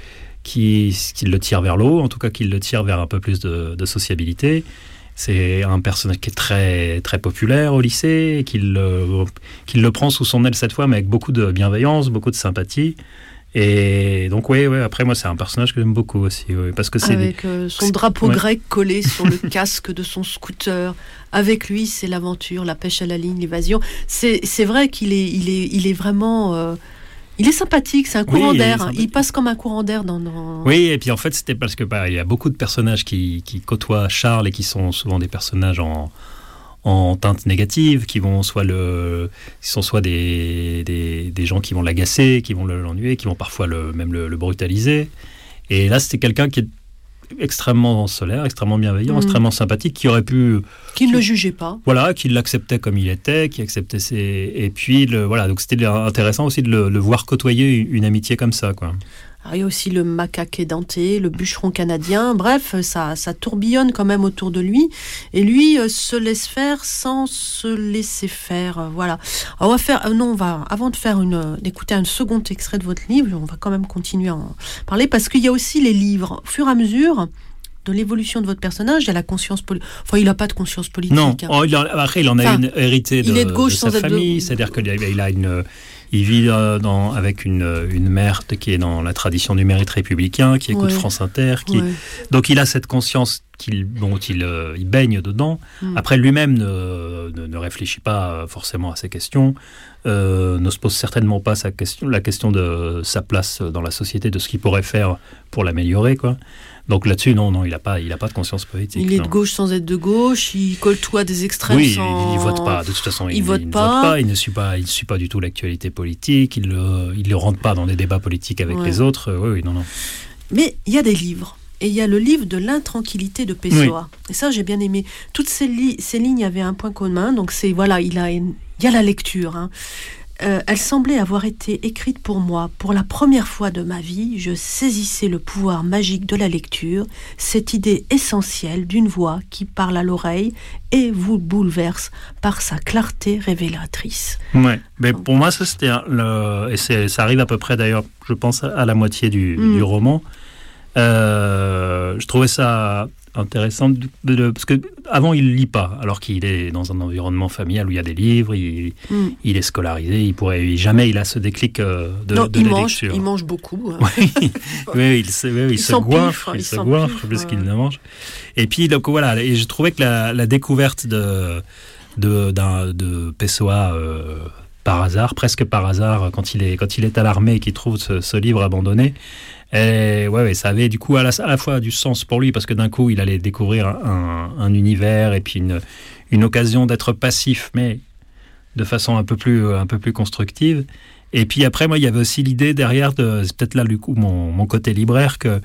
qui, qui, le tire vers l'eau, en tout cas, qui le tire vers un peu plus de, de sociabilité. C'est un personnage qui est très, très populaire au lycée, qu'il le prend sous son aile cette fois, mais avec beaucoup de bienveillance, beaucoup de sympathie. Et donc oui, ouais, après moi c'est un personnage que j'aime beaucoup aussi, parce que c'est avec euh, son drapeau grec collé sur le casque de son scooter. Avec lui, c'est l'aventure, la pêche à la ligne, l'évasion. C'est vrai qu'il est, il est, il est vraiment euh, il est sympathique, c'est un courant d'air. Il, passe comme un courant d'air dans, Oui, et puis en fait, c'était parce que bah, il y a beaucoup de personnages qui, côtoient Charles et qui sont souvent des personnages en, en teinte négative, qui vont soit le, qui sont soit des, des, gens qui vont l'agacer, qui vont l'ennuyer, qui vont parfois le, même le, le brutaliser. Et là, c'était quelqu'un qui est extrêmement solaire, extrêmement bienveillant, mm. extrêmement sympathique, qui aurait pu... Qui ne le jugeait pas. Voilà, qui l'acceptait comme il était, qui acceptait ses... Et puis, le, voilà, donc c'était intéressant aussi de le, voir côtoyer une amitié comme ça, quoi. Il y a aussi le macaque édenté, le bûcheron canadien. Bref, ça, ça tourbillonne quand même autour de lui. Et lui euh, se laisse faire sans se laisser faire. Voilà. on va faire. Euh, non, on va. Avant de faire une, d'écouter un second extrait de votre livre, on va quand même continuer à en parler parce qu'il y a aussi les livres. Au fur et à mesure, de l'évolution de votre personnage, il y a la conscience politique. Enfin, il n'a pas de conscience politique. Non, hein. oh, après, il en a une hérité de, il est de, gauche sa famille, c'est-à-dire qu'il a une, il vit euh, dans, avec une, une, mère qui est dans la tradition du mérite républicain, qui écoute France Inter. Qui... Donc il a cette conscience qu'il, dont il, euh, il, baigne dedans. Hmm. Après, lui-même ne, ne, réfléchit pas forcément à ces questions, euh, ne se pose certainement pas sa question, la question de sa place dans la société, de ce qu'il pourrait faire pour l'améliorer. quoi. Donc là-dessus, non, non, il n'a pas, il a pas de conscience politique. Il est de gauche sans être de gauche. Il côtoie des extrêmes oui, sans. il, ne vote pas. De toute façon, il, vote, pas. vote pas. Il ne suit pas, il suit pas du tout l'actualité politique. Il ne il le rentre pas dans des débats politiques avec les autres. Oui, oui, non, non. Mais il y a des livres. Et il y a le livre de l'intranquillité de Pessoa. Et ça, j'ai bien aimé. Toutes ces, ces, lignes avaient un point commun. Donc, c'est, voilà, il, a, il y a la lecture. Hein. Euh, elle semblait avoir été écrite pour moi. Pour la première fois de ma vie, je saisissais le pouvoir magique de la lecture, cette idée essentielle d'une voix qui parle à l'oreille et vous bouleverse par sa clarté révélatrice. Ouais, mais pour moi, ça c'était et ça arrive à peu près d'ailleurs, je pense à la moitié du, mm. roman. Euh, je trouvais ça intéressant de, parce que avant il lit pas alors qu'il est dans un environnement familial où il y a des livres il, hmm. il est scolarisé il pourrait jamais il a ce déclic euh, de, non, il mange, il mange beaucoup hein. oui, il, se, il, se goinfre il, se goinfre plus qu'il ne mange et puis donc voilà et je trouvais que la, découverte de de, de Pessoa euh, par hasard, presque par hasard, quand il est, quand il est à l'armée et qu'il trouve ce, livre abandonné. Et ouais, ouais, ça avait du coup à la, fois du sens pour lui parce que d'un coup il allait découvrir un, un univers et puis une, occasion d'être passif, mais de façon un peu plus, un peu plus constructive. Et puis après, moi, il y avait aussi l'idée derrière, de, c'est peut-être là du coup mon, côté libraire, que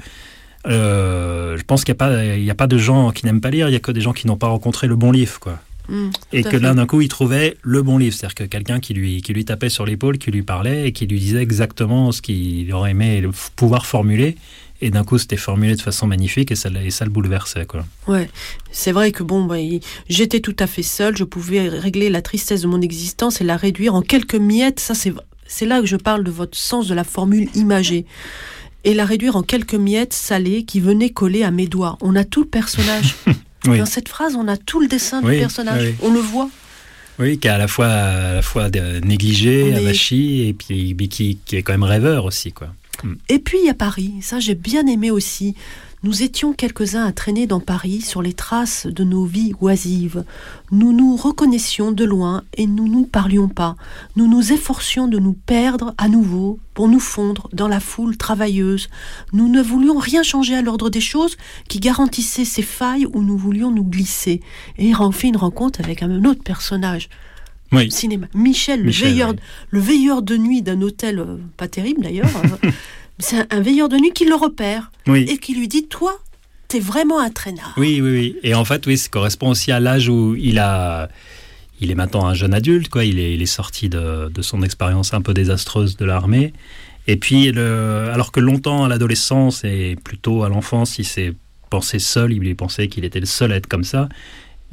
euh, je pense qu'il n'y a, a pas de gens qui n'aiment pas lire, il n'y a que des gens qui n'ont pas rencontré le bon livre. quoi. Mmh, et que là, d'un coup, il trouvait le bon livre. C'est-à-dire que quelqu'un qui lui, qui lui tapait sur l'épaule, qui lui parlait et qui lui disait exactement ce qu'il aurait aimé pouvoir formuler. Et d'un coup, c'était formulé de façon magnifique et ça, et ça le bouleversait. Quoi. Ouais, c'est vrai que bon, bah, j'étais tout à fait seul. Je pouvais régler la tristesse de mon existence et la réduire en quelques miettes. Ça, c'est, c'est là que je parle de votre sens de la formule imagée et la réduire en quelques miettes salées qui venaient coller à mes doigts. On a tout le personnage. Dans cette phrase, on a tout le dessin du personnage. On le voit. Oui, qui est à la fois, à la fois négligé, avachi, et puis qui, qui, est quand même rêveur aussi. quoi. Et puis il y a Paris, ça j'ai bien aimé aussi. Nous étions quelques-uns à traîner dans Paris sur les traces de nos vies oisives. Nous nous reconnaissions de loin et nous nous parlions pas. Nous nous efforcions de nous perdre à nouveau pour nous fondre dans la foule travailleuse. Nous ne voulions rien changer à l'ordre des choses qui garantissait ces failles où nous voulions nous glisser. Et on fait une rencontre avec un autre personnage. Oui. Cinéma. Michel, le, veilleur, le veilleur de nuit d'un hôtel, euh, pas terrible d'ailleurs. c'est un, veilleur de nuit qui le repère et qui lui dit Toi, t'es vraiment un traînard. Oui, oui, oui. Et en fait, oui, ça correspond aussi à l'âge où il a. Il est maintenant un jeune adulte, quoi. Il est, il est sorti de, de son expérience un peu désastreuse de l'armée. Et puis, le, alors que longtemps à l'adolescence et plutôt à l'enfance, il s'est pensé seul, il pensait qu'il était le seul à être comme ça.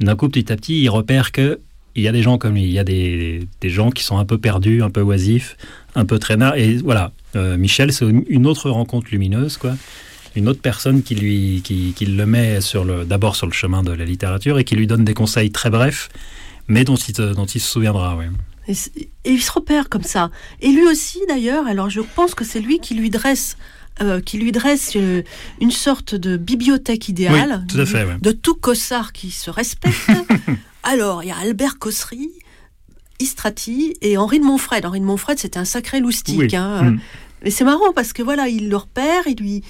D'un coup, petit à petit, il repère que il y a des gens comme lui, il y a des, des gens qui sont un peu perdus, un peu oisifs, un peu traînards. Et voilà, euh, Michel, c'est une autre rencontre lumineuse, quoi. Une autre personne qui lui, qui, qui le met sur le, d'abord sur le chemin de la littérature et qui lui donne des conseils très brefs, mais dont il, dont il se souviendra, oui. Et, il se repère comme ça. Et lui aussi, d'ailleurs, alors je pense que c'est lui qui lui dresse euh, qui lui dresse euh, une sorte de bibliothèque idéale tout à fait, de tout cossard qui se respecte. alors, il y a Albert Cossery, Istrati et Henri de Montfred. Henri de Montfred, c'était un sacré loustique. Hein. Mm. Mais c'est marrant parce que voilà, il le repère, il lui,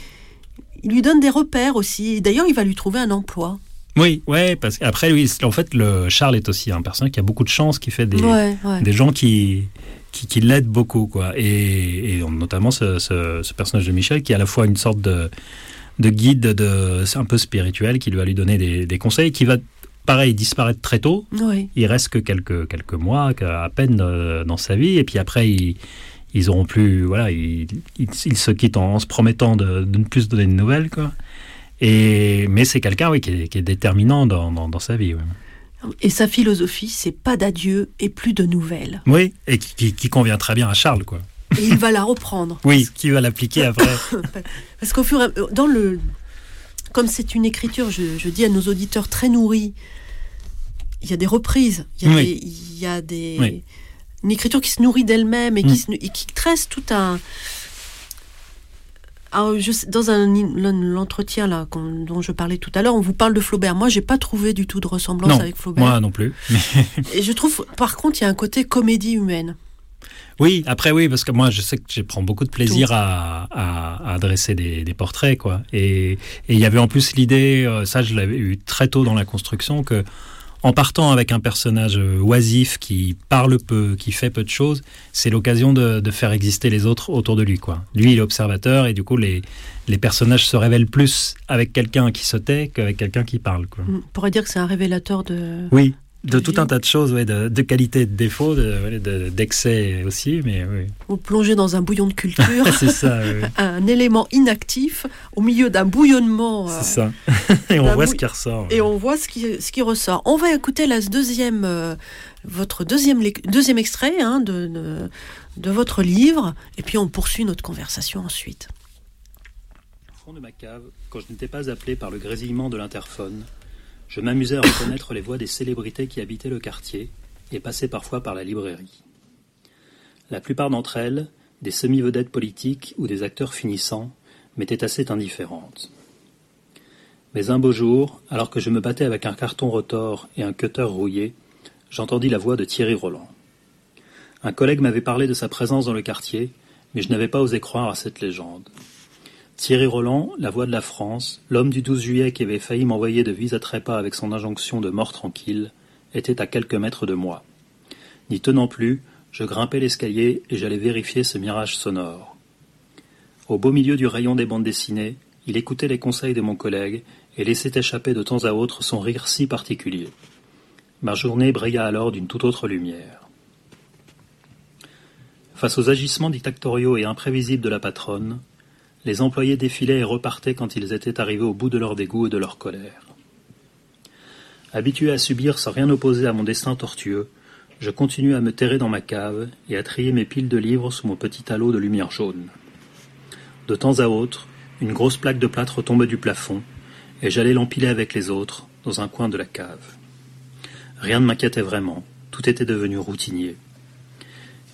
il lui donne des repères aussi. D'ailleurs, il va lui trouver un emploi. Oui, ouais, parce qu'après, lui, en fait, le Charles est aussi un personnage qui a beaucoup de chance, qui fait des, des gens qui, qui, l'aident beaucoup, quoi. Et, notamment ce, personnage de Michel, qui est à la fois une sorte de, de guide de, un peu spirituel, qui lui va lui donner des, des conseils, qui va pareil, disparaître très tôt. Il reste que quelques, quelques mois, à peine euh, dans sa vie. Et puis après, il, ils auront plus. Voilà, ils, se quittent en, se promettant de, ne plus donner de nouvelles. Quoi. Et, mais c'est quelqu'un oui, qui, est, déterminant dans, dans, sa vie. Et sa philosophie, c'est pas d'adieu et plus de nouvelles. Oui, et qui, convient très bien à Charles. quoi. Et il va la reprendre. oui, qui va l'appliquer après. Parce qu'au fur et à dans le, comme c'est une écriture, je, je, dis à nos auditeurs très nourris, il y a des reprises, il y a des, il y a des une écriture qui se nourrit d'elle-même et, qui, mm. qui tresse tout un. dans un, l'entretien là dont je parlais tout à l'heure, on vous parle de Flaubert. Moi, j'ai pas trouvé du tout de ressemblance avec Flaubert. Moi non plus. et je trouve, par contre, il y a un côté comédie humaine. Oui, après oui, parce que moi je sais que je prends beaucoup de plaisir à, à, à, dresser des, des, portraits, quoi. Et il y avait en plus l'idée, euh, ça je l'avais eu très tôt dans la construction, que en partant avec un personnage euh, oisif qui parle peu, qui fait peu de choses, c'est l'occasion de, faire exister les autres autour de lui. Quoi. Lui, il est observateur et du coup, les, les personnages se révèlent plus avec quelqu'un qui se tait qu'avec quelqu'un qui parle. Quoi. On pourrait dire que c'est un révélateur de, oui de tout un tas de choses, de, de qualité et de défaut, d'excès aussi, mais oui. Vous plongez dans un bouillon de culture, c'est ça, un élément inactif au milieu d'un bouillonnement. C'est ça. et on voit ce qui ressort. Et on voit ce qui, ce qui ressort. On va écouter la deuxième, euh, votre deuxième, deuxième extrait hein, de, de, de, votre livre, et puis on poursuit notre conversation ensuite. Au fond de ma cave, quand je n'étais pas appelé par le grésillement de l'interphone, je m'amusais à reconnaître les voix des célébrités qui habitaient le quartier et passaient parfois par la librairie. La plupart d'entre elles, des semi-vedettes politiques ou des acteurs finissants, m'étaient assez indifférentes. Mais un beau jour, alors que je me battais avec un carton rotor et un cutter rouillé, j'entendis la voix de Thierry Roland. Un collègue m'avait parlé de sa présence dans le quartier, mais je n'avais pas osé croire à cette légende. Thierry Roland, la voix de la France, l'homme du 12 juillet qui avait failli m'envoyer de vis à trépas avec son injonction de mort tranquille, était à quelques mètres de moi. N'y tenant plus, je grimpais l'escalier et j'allais vérifier ce mirage sonore. Au beau milieu du rayon des bandes dessinées, il écoutait les conseils de mon collègue et laissait échapper de temps à autre son rire si particulier. Ma journée brilla alors d'une toute autre lumière. Face aux agissements dictatoriaux et imprévisibles de la patronne, les employés défilaient et repartaient quand ils étaient arrivés au bout de leur dégoût et de leur colère. Habitué à subir sans rien opposer à mon destin tortueux, je continuais à me terrer dans ma cave et à trier mes piles de livres sous mon petit halo de lumière jaune. De temps à autre, une grosse plaque de plâtre tombait du plafond, et j'allais l'empiler avec les autres dans un coin de la cave. Rien ne m'inquiétait vraiment, tout était devenu routinier.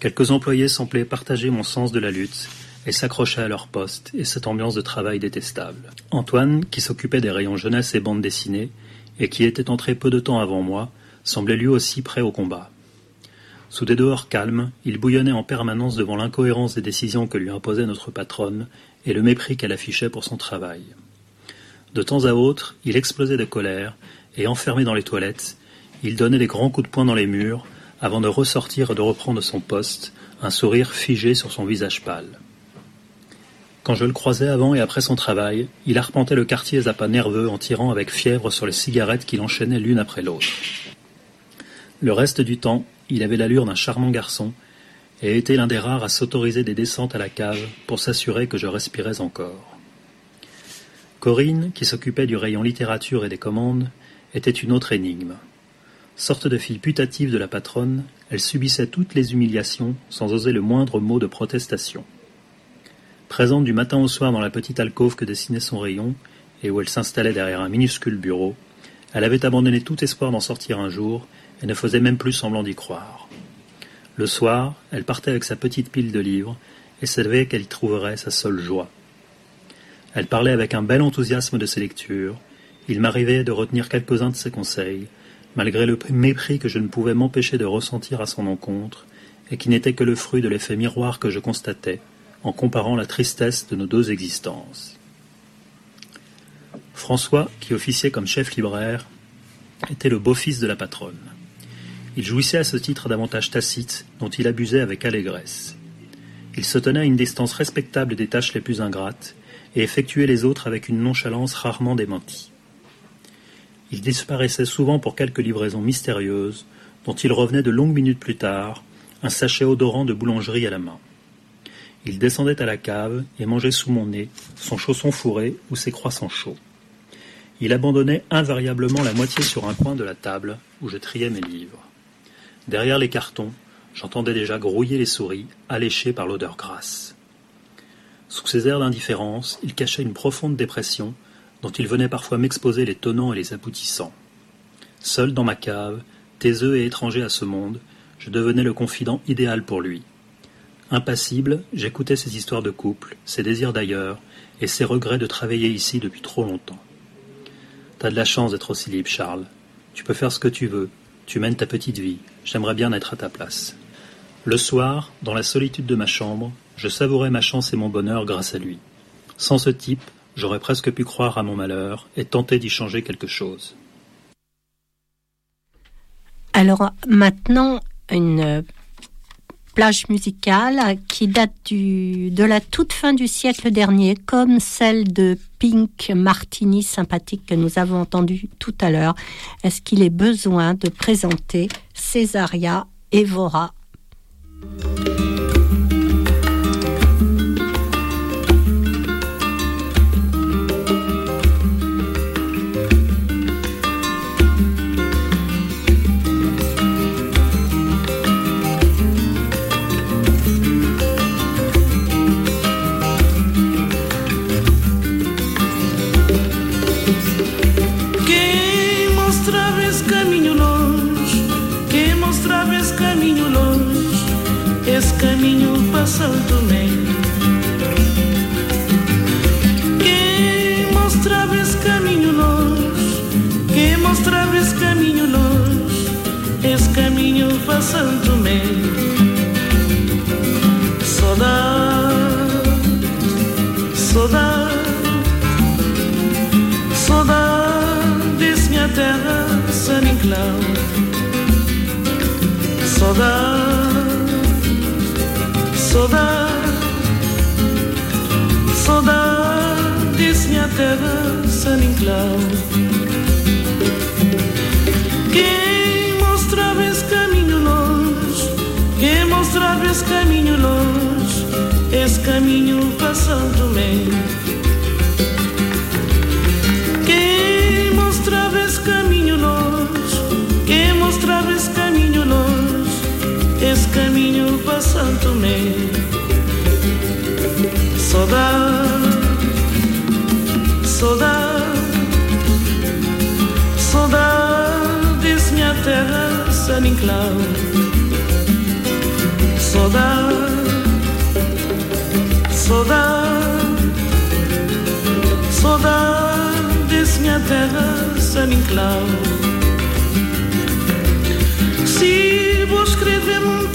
Quelques employés semblaient partager mon sens de la lutte et s'accrochaient à leur poste et cette ambiance de travail détestable. Antoine, qui s'occupait des rayons jeunesse et bande dessinée, et qui était entré peu de temps avant moi, semblait lui aussi prêt au combat. Sous des dehors calmes, il bouillonnait en permanence devant l'incohérence des décisions que lui imposait notre patronne et le mépris qu'elle affichait pour son travail. De temps à autre, il explosait de colère, et enfermé dans les toilettes, il donnait des grands coups de poing dans les murs, avant de ressortir et de reprendre son poste, un sourire figé sur son visage pâle. Quand je le croisais avant et après son travail, il arpentait le quartier à pas nerveux en tirant avec fièvre sur les cigarettes qu'il enchaînait l'une après l'autre. Le reste du temps, il avait l'allure d'un charmant garçon et était l'un des rares à s'autoriser des descentes à la cave pour s'assurer que je respirais encore. Corinne, qui s'occupait du rayon littérature et des commandes, était une autre énigme. Sorte de fille putative de la patronne, elle subissait toutes les humiliations sans oser le moindre mot de protestation. Présente du matin au soir dans la petite alcôve que dessinait son rayon, et où elle s'installait derrière un minuscule bureau, elle avait abandonné tout espoir d'en sortir un jour, et ne faisait même plus semblant d'y croire. Le soir, elle partait avec sa petite pile de livres, et savait qu'elle y trouverait sa seule joie. Elle parlait avec un bel enthousiasme de ses lectures, il m'arrivait de retenir quelques-uns de ses conseils, malgré le mépris que je ne pouvais m'empêcher de ressentir à son encontre, et qui n'était que le fruit de l'effet miroir que je constatais en comparant la tristesse de nos deux existences. François, qui officiait comme chef libraire, était le beau-fils de la patronne. Il jouissait à ce titre d'avantages tacites dont il abusait avec allégresse. Il se tenait à une distance respectable des tâches les plus ingrates et effectuait les autres avec une nonchalance rarement démentie. Il disparaissait souvent pour quelques livraisons mystérieuses, dont il revenait de longues minutes plus tard, un sachet odorant de boulangerie à la main. Il descendait à la cave et mangeait sous mon nez son chausson fourré ou ses croissants chauds. Il abandonnait invariablement la moitié sur un coin de la table où je triais mes livres. Derrière les cartons, j'entendais déjà grouiller les souris, alléchées par l'odeur grasse. Sous ses airs d'indifférence, il cachait une profonde dépression dont il venait parfois m'exposer les tenants et les aboutissants. Seul dans ma cave, taiseux et étranger à ce monde, je devenais le confident idéal pour lui. Impassible, j'écoutais ses histoires de couple, ses désirs d'ailleurs, et ses regrets de travailler ici depuis trop longtemps. T'as de la chance d'être aussi libre, Charles. Tu peux faire ce que tu veux. Tu mènes ta petite vie. J'aimerais bien être à ta place. Le soir, dans la solitude de ma chambre, je savourais ma chance et mon bonheur grâce à lui. Sans ce type, J'aurais presque pu croire à mon malheur et tenter d'y changer quelque chose. Alors maintenant, une plage musicale qui date de la toute fin du siècle dernier, comme celle de Pink Martini sympathique que nous avons entendu tout à l'heure. Est-ce qu'il est besoin de présenter Césaria Evora Soda, soda, Saudade, saudade, saudade, disse-me a terra sem inclau. Quem mostrava esse caminho longe, quem mostrava esse caminho longe, esse caminho passando-me. Para Santo Tomé. Saudade saudade, saudade, minha terra, San Inclau. Saudade, saudade, saudade, minha terra, San Inclau. Se vou escrever,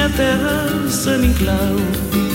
minha terra, San Nicolau.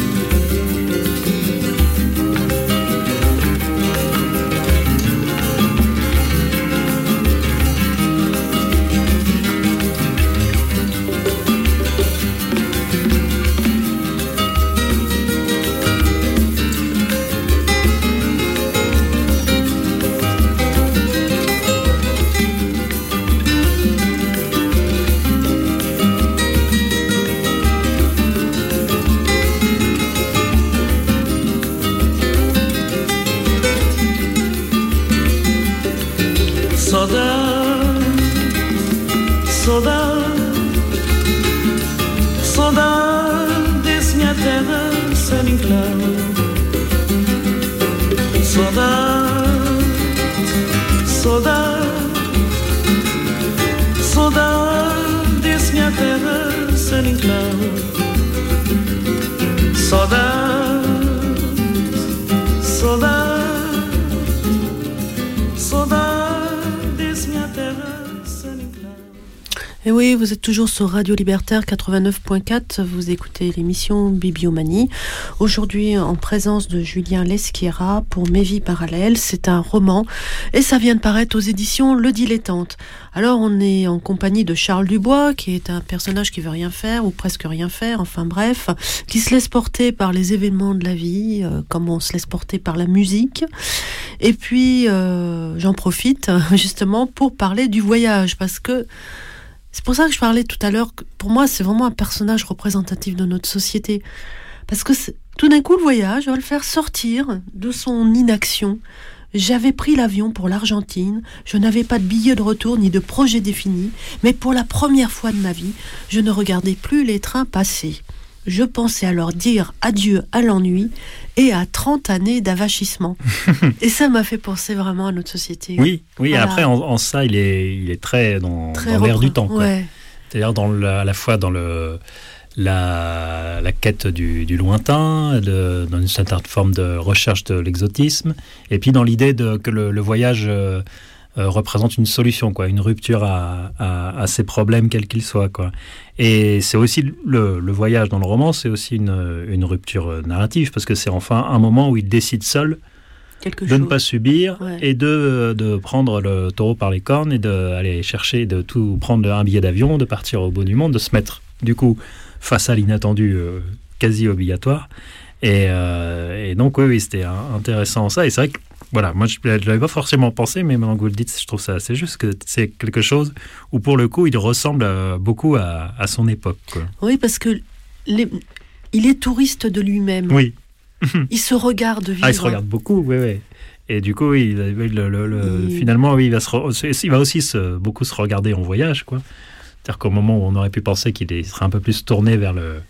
Toujours sur Radio Libertaire 89.4. Vous écoutez l'émission Bibliomanie. Aujourd'hui, en présence de Julien Lesquiera pour Mes vies parallèles. C'est un roman et ça vient de paraître aux éditions Le Dilettante. Alors, on est en compagnie de Charles Dubois, qui est un personnage qui veut rien faire ou presque rien faire. Enfin bref, qui se laisse porter par les événements de la vie, euh, comme on se laisse porter par la musique. Et puis, euh, j'en profite justement pour parler du voyage parce que c'est pour ça que je parlais tout à l'heure, pour moi, c'est vraiment un personnage représentatif de notre société. Parce que tout d'un coup, le voyage va le faire sortir de son inaction. J'avais pris l'avion pour l'Argentine, je n'avais pas de billet de retour ni de projet défini, mais pour la première fois de ma vie, je ne regardais plus les trains passer. Je pensais alors dire adieu à l'ennui et à 30 années d'avachissement. et ça m'a fait penser vraiment à notre société. Oui, oui. Après, en, ça, il est, il est très dans, l'air du temps. C'est-à-dire dans à la fois dans le la, la quête du, lointain, dans une certaine forme de recherche de l'exotisme, et puis dans l'idée que le, voyage euh, euh, représente une solution, quoi, une rupture à, à, ces problèmes, quels qu'ils soient. Quoi. Et c'est aussi le, le, voyage dans le roman, c'est aussi une, une, rupture narrative, parce que c'est enfin un moment où il décide seul de ne pas subir et de, de, prendre le taureau par les cornes et d'aller chercher, de tout prendre un billet d'avion, de partir au bout du monde, de se mettre du coup face à l'inattendu euh, quasi obligatoire. Et, euh, et, donc oui, oui c'était intéressant ça. Et c'est vrai que voilà, moi je ne l'avais pas forcément pensé, mais maintenant que vous le dites, je trouve ça assez juste que c'est quelque chose où pour le coup il ressemble euh, beaucoup à, son époque. Oui, parce que il est touriste de lui-même. Oui. il se regarde vivre. Ah, il se regarde beaucoup, oui, oui. Et du coup, il, le, finalement, oui, il va, se, il va aussi se, beaucoup se regarder en voyage, quoi. C'est-à-dire qu'au moment où on aurait pu penser qu'il serait un peu plus tourné vers le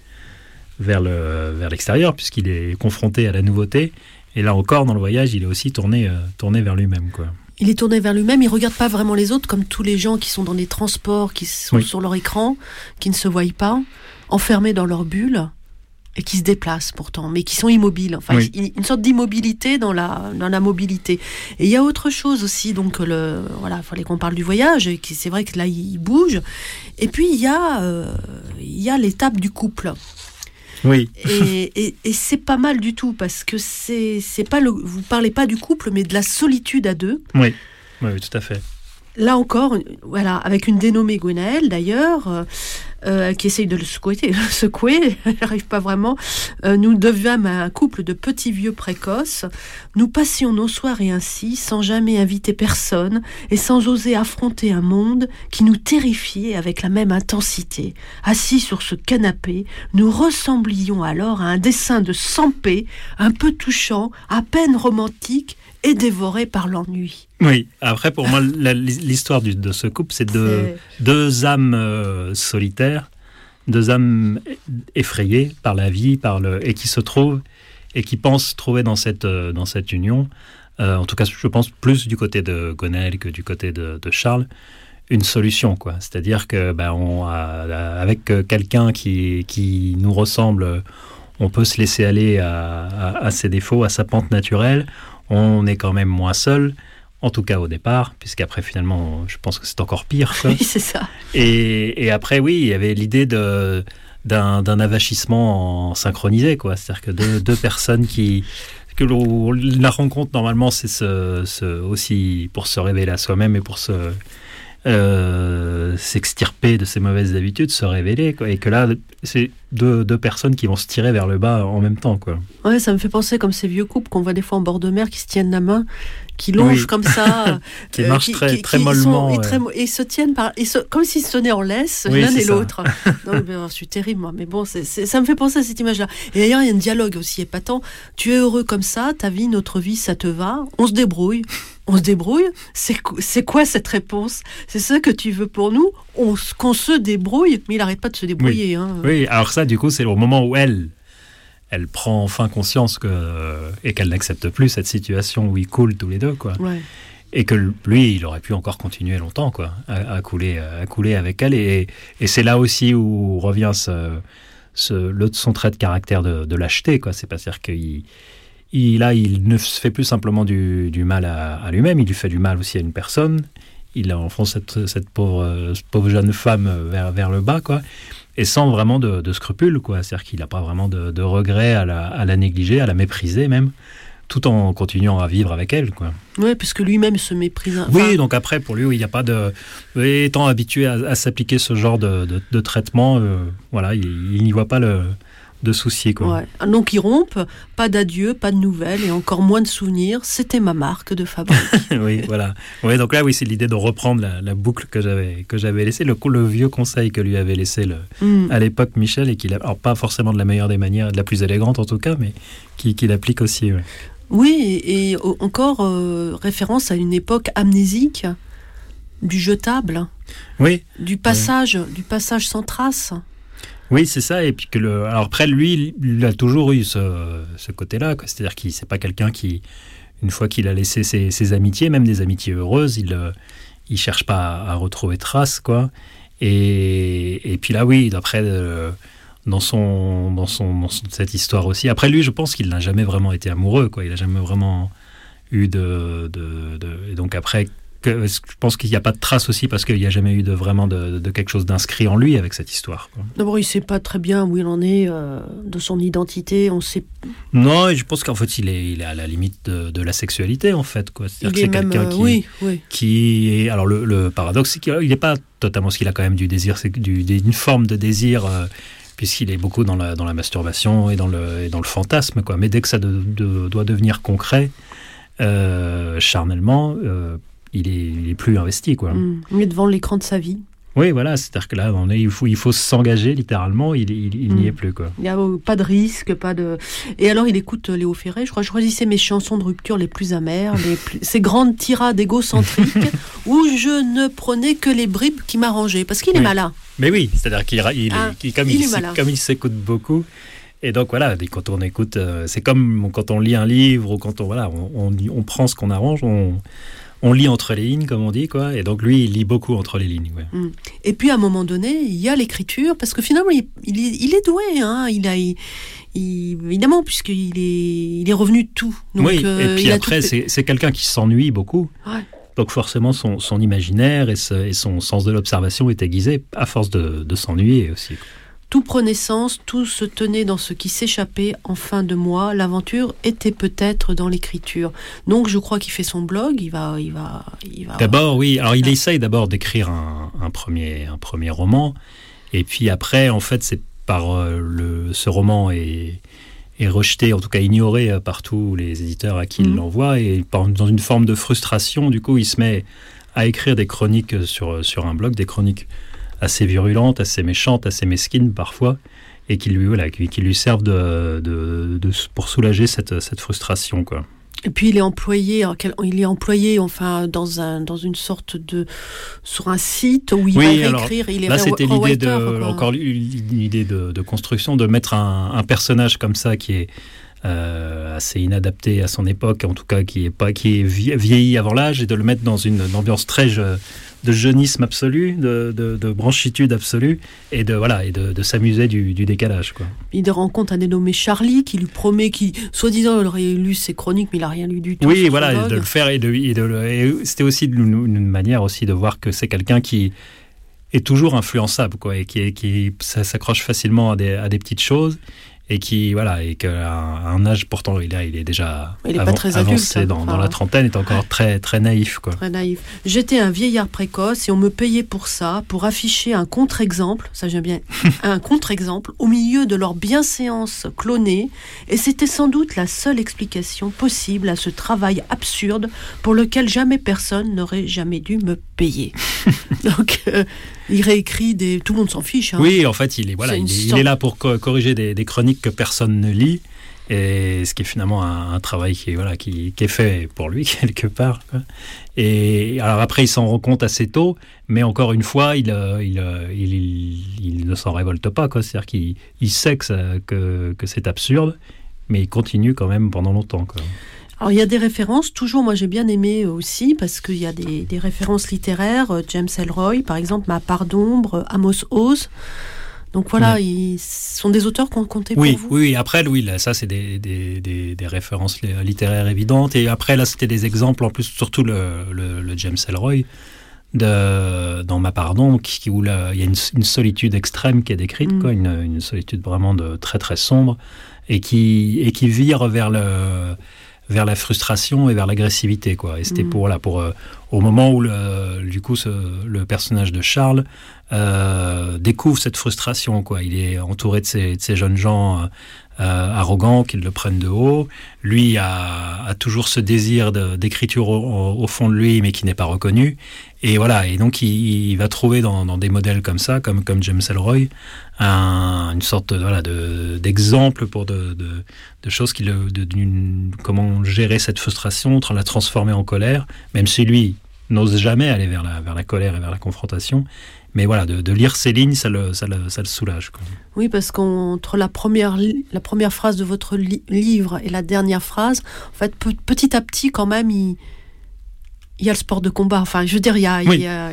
vers le vers l'extérieur, puisqu'il est confronté à la nouveauté, et là encore, dans le voyage, il est aussi tourné, euh, tourné vers lui-même. quoi. Il est tourné vers lui-même, il regarde pas vraiment les autres comme tous les gens qui sont dans des transports, qui sont sur leur écran, qui ne se voient pas, enfermés dans leur bulle. et qui se déplacent pourtant, mais qui sont immobiles. Enfin, une sorte d'immobilité dans la dans la mobilité. Et il y a autre chose aussi. Donc le voilà, fallait qu'on parle du voyage. Et c'est vrai que là il bouge. Et puis il y a euh, il y a l'étape du couple. Oui. Et, et, et c'est pas mal du tout parce que c'est c'est pas le vous parlez pas du couple mais de la solitude à deux. Oui. Oui, oui tout à fait là encore, voilà, avec une dénommée Gwenaël d'ailleurs, euh, qui essaye de le secouer, secouer elle n'arrive pas vraiment. Euh, nous devions un couple de petits vieux précoces. Nous passions nos soirées ainsi, sans jamais inviter personne et sans oser affronter un monde qui nous terrifiait avec la même intensité. Assis sur ce canapé, nous ressemblions alors à un dessin de Sampé, un peu touchant, à peine romantique, et dévoré par l'ennui. Oui, après pour moi l'histoire de ce couple c'est de deux âmes euh, solitaires, deux âmes effrayées par la vie, par le et qui se trouvent et qui pensent trouver dans cette euh, dans cette union, euh, en tout cas je pense plus du côté de Gonel que du côté de, Charles, une solution quoi. C'est-à-dire que ben, on avec quelqu'un qui qui nous ressemble, on peut se laisser aller à, à ses défauts, à sa pente naturelle on est quand même moins seul, en tout cas au départ, puisqu'après finalement, je pense que c'est encore pire. Oui, c'est ça. Et, après, oui, il y avait l'idée de d'un avachissement synchronisé, quoi. C'est-à-dire que deux, personnes qui que la rencontre normalement, c'est ce, aussi pour se révéler à soi-même et pour se euh, s'extirper de ses mauvaises habitudes, se révéler, quoi. et que là, c'est deux, deux, personnes qui vont se tirer vers le bas en même temps. Quoi. Ouais, ça me fait penser comme ces vieux couples qu'on voit des fois en bord de mer qui se tiennent la main, qui longent comme ça, qui euh, marchent très, très mollement. et, se tiennent par, et comme s'ils se tenaient en laisse l'un et l'autre. je suis terrible, moi, mais bon, ça me fait penser à cette image-là. Et d'ailleurs, il y a un dialogue aussi épatant. Tu es heureux comme ça, ta vie, notre vie, ça te va, on se débrouille on se débrouille C'est quoi cette réponse? C'est ça que tu veux pour nous? Qu'on se débrouille? Mais il n'arrête pas de se débrouiller. Oui. Hein. oui, alors ça, du coup, c'est au moment où elle, elle prend enfin conscience que et qu'elle n'accepte plus cette situation où ils coulent tous les deux, quoi. Et que lui, il aurait pu encore continuer longtemps, quoi, à, couler, à couler avec elle. Et, et c'est là aussi où revient ce, ce, son trait de caractère de, de lâcheté, quoi. C'est pas dire qu'il il, là, il ne fait plus simplement du, mal à, lui-même, il lui fait du mal aussi à une personne. Il enfonce cette, cette pauvre, pauvre jeune femme vers, vers le bas, quoi. Et sans vraiment de, scrupules, quoi. C'est-à-dire qu'il n'a pas vraiment de, de regret à la, à la, négliger, à la mépriser même tout en continuant à vivre avec elle. Quoi. Oui, parce que lui-même se méprise. oui, donc après, pour lui, il n'y a pas de. Étant habitué à, s'appliquer ce genre de, de, traitement, euh, voilà, il n'y voit pas le, de soucis. Quoi. Donc ils rompent, pas d'adieu, pas de nouvelles et encore moins de souvenirs. C'était ma marque de fabrique. oui, voilà. Oui, donc là, oui, c'est l'idée de reprendre la, boucle que j'avais que j'avais laissée, le, le vieux conseil que lui avait laissé le, mm. à l'époque Michel et qu'il a, alors pas forcément de la meilleure des manières, de la plus élégante en tout cas, mais qu'il qui applique aussi. Oui, et, encore euh, référence à une époque amnésique du jetable. Oui. Du passage, du passage sans trace. Oui, c'est ça. Et puis que alors après, lui, il a toujours eu ce, côté-là. C'est-à-dire qu'il c'est pas quelqu'un qui, une fois qu'il a laissé ses, amitiés, même des amitiés heureuses, il euh, il cherche pas à, retrouver trace, quoi. Et, et puis là, oui, d'après euh, dans son dans son dans cette histoire aussi. Après lui, je pense qu'il n'a jamais vraiment été amoureux, quoi. Il a jamais vraiment eu de, de, de et donc après je pense qu'il n'y a pas de trace aussi parce qu'il n'y a jamais eu de, vraiment de, quelque chose d'inscrit en lui avec cette histoire. D'abord, il ne sait pas très bien où il en est euh, de son identité. On sait. Non, je pense qu'en fait, il est, il est à la limite de, la sexualité, en fait. C'est-à-dire que c'est quelqu'un euh, qui, oui, oui. qui est. Alors, le, paradoxe, c'est qu'il n'est pas totalement ce qu'il a quand même du désir, c'est une forme de désir. Euh, puisqu'il est beaucoup dans la, dans la masturbation et dans le, et dans le fantasme, quoi. Mais dès que ça doit devenir concret, charnellement, il est, plus investi. Quoi. Mmh. Il est devant l'écran de sa vie. Oui, voilà, c'est-à-dire que là, on est, il faut, il faut s'engager littéralement, il, n'y mm. est plus. Quoi. Il n'y a pas de risque, pas de... Et alors, il écoute euh, Léo Ferré, je crois, je choisissais mes chansons de rupture les plus amères, les ces grandes tirades égocentriques, où je ne prenais que les bribes qui m'arrangeaient, parce qu'il est malin. Mais oui, c'est-à-dire qu'il il, ah, comme il, comme il s'écoute beaucoup, et donc voilà, quand on écoute, euh, c'est comme quand on lit un livre ou quand on, voilà, on, on prend ce qu'on arrange, on on lit entre les lignes, comme on dit, quoi. Et donc lui, il lit beaucoup entre les lignes. Mm. Et puis à un moment donné, il y a l'écriture, parce que finalement, il, est, doué. Hein. Il a, évidemment, puisqu'il est, il est revenu de tout. oui, et puis après, c'est quelqu'un qui s'ennuie beaucoup. Donc forcément, son, son imaginaire et, et, son sens de l'observation est aiguisé à force de, de s'ennuyer aussi. Tout prenait sens, tout se tenait dans ce qui s'échappait en fin de mois. L'aventure était peut-être dans l'écriture. Donc je crois qu'il fait son blog. Il va, il va, il va. D'abord, oui. Alors il essaye d'abord d'écrire un, un, premier, un premier roman, et puis après, en fait, c'est par euh, le, ce roman est, est rejeté, en tout cas ignoré euh, par tous les éditeurs à qui il mhm. l'envoie, et dans une forme de frustration, du coup, il se met à écrire des chroniques sur, sur un blog, des chroniques assez virulentes, assez méchantes, assez mesquines parfois, et qui lui, voilà, qui, lui servent de, de, pour soulager cette, cette frustration. Quoi. Et puis il est employé, il est employé enfin dans un dans une sorte de sur un site où il va écrire. Il est là, c'était l'idée de encore une idée de, de, construction de mettre un, un, personnage comme ça qui est euh, assez inadapté à son époque, en tout cas qui est pas qui est vieilli avant l'âge, et de le mettre dans une, ambiance très de jeunisme absolu, de, de, branchitude absolue, et de voilà et de, s'amuser du, décalage. Quoi. Il rencontre un dénommé Charlie qui lui promet, qui soi-disant il aurait lu ses chroniques, mais il n'a rien lu du tout. Oui, voilà, de le faire et de, c'était aussi une, manière aussi de voir que c'est quelqu'un qui est toujours influençable, quoi, et qui, qui s'accroche facilement à des, à des petites choses et qui voilà et qu'à un âge pourtant il est, il est déjà il est pas très avancé hein. dans, dans, la trentaine est encore très très naïf quoi. Très naïf. J'étais un vieillard précoce et on me payait pour ça, pour afficher un contre-exemple, ça j'aime bien, un contre-exemple au milieu de leur bienséance clonée et c'était sans doute la seule explication possible à ce travail absurde pour lequel jamais personne n'aurait jamais dû me payer. Donc euh, il réécrit des. Tout le monde s'en fiche. Hein. Oui, en fait, il est, voilà, il est, là pour corriger des, chroniques que personne ne lit. Et ce qui est finalement un, travail qui est, voilà, qui, est fait pour lui, quelque part. Et alors après, il s'en rend compte assez tôt, mais encore une fois, il, euh, euh, il, il, il, ne s'en révolte pas. C'est-à-dire qu'il sait que, que, que c'est absurde, mais il continue quand même pendant longtemps. Quoi. Alors il y a des références, toujours moi j'ai bien aimé aussi, parce qu'il y a des, références littéraires, euh, James Elroy par exemple, Ma part d'ombre, Amos Oz. Donc voilà, ils sont des auteurs qu'on comptait oui, pour vous Oui, après, oui, là, ça c'est des, des, des, références littéraires évidentes. Et après, là, c'était des exemples, en plus, surtout le, le, James Elroy, de, dans Ma Pardon, qui, où là, il y a une, solitude extrême qui est décrite, mm. quoi, une, une, solitude vraiment de, très très sombre, et qui, et qui vire vers le vers la frustration et vers l'agressivité quoi et c'était mm. pour voilà pour euh, au moment où le, du coup ce, le personnage de Charles euh, découvre cette frustration quoi il est entouré de ces, de ces jeunes gens euh arrogants qui le prennent de haut. Lui a, a toujours ce désir d'écriture au, au, fond de lui mais qui n'est pas reconnu. Et voilà, et donc il, il va trouver dans, dans, des modèles comme ça, comme, comme James Elroy, un, une sorte de, voilà, d'exemple pour de, de, de, choses qui le, comment gérer cette frustration, la transformer en colère, même si lui n'ose jamais aller vers la, vers la colère et vers la confrontation. Mais voilà, de, de lire ces lignes, ça le, ça le, ça le soulage. Quoi. Oui, parce qu'entre la première, la première phrase de votre livre et la dernière phrase, en fait, petit à petit, quand même, il, il y a le sport de combat. Enfin, je veux dire, il,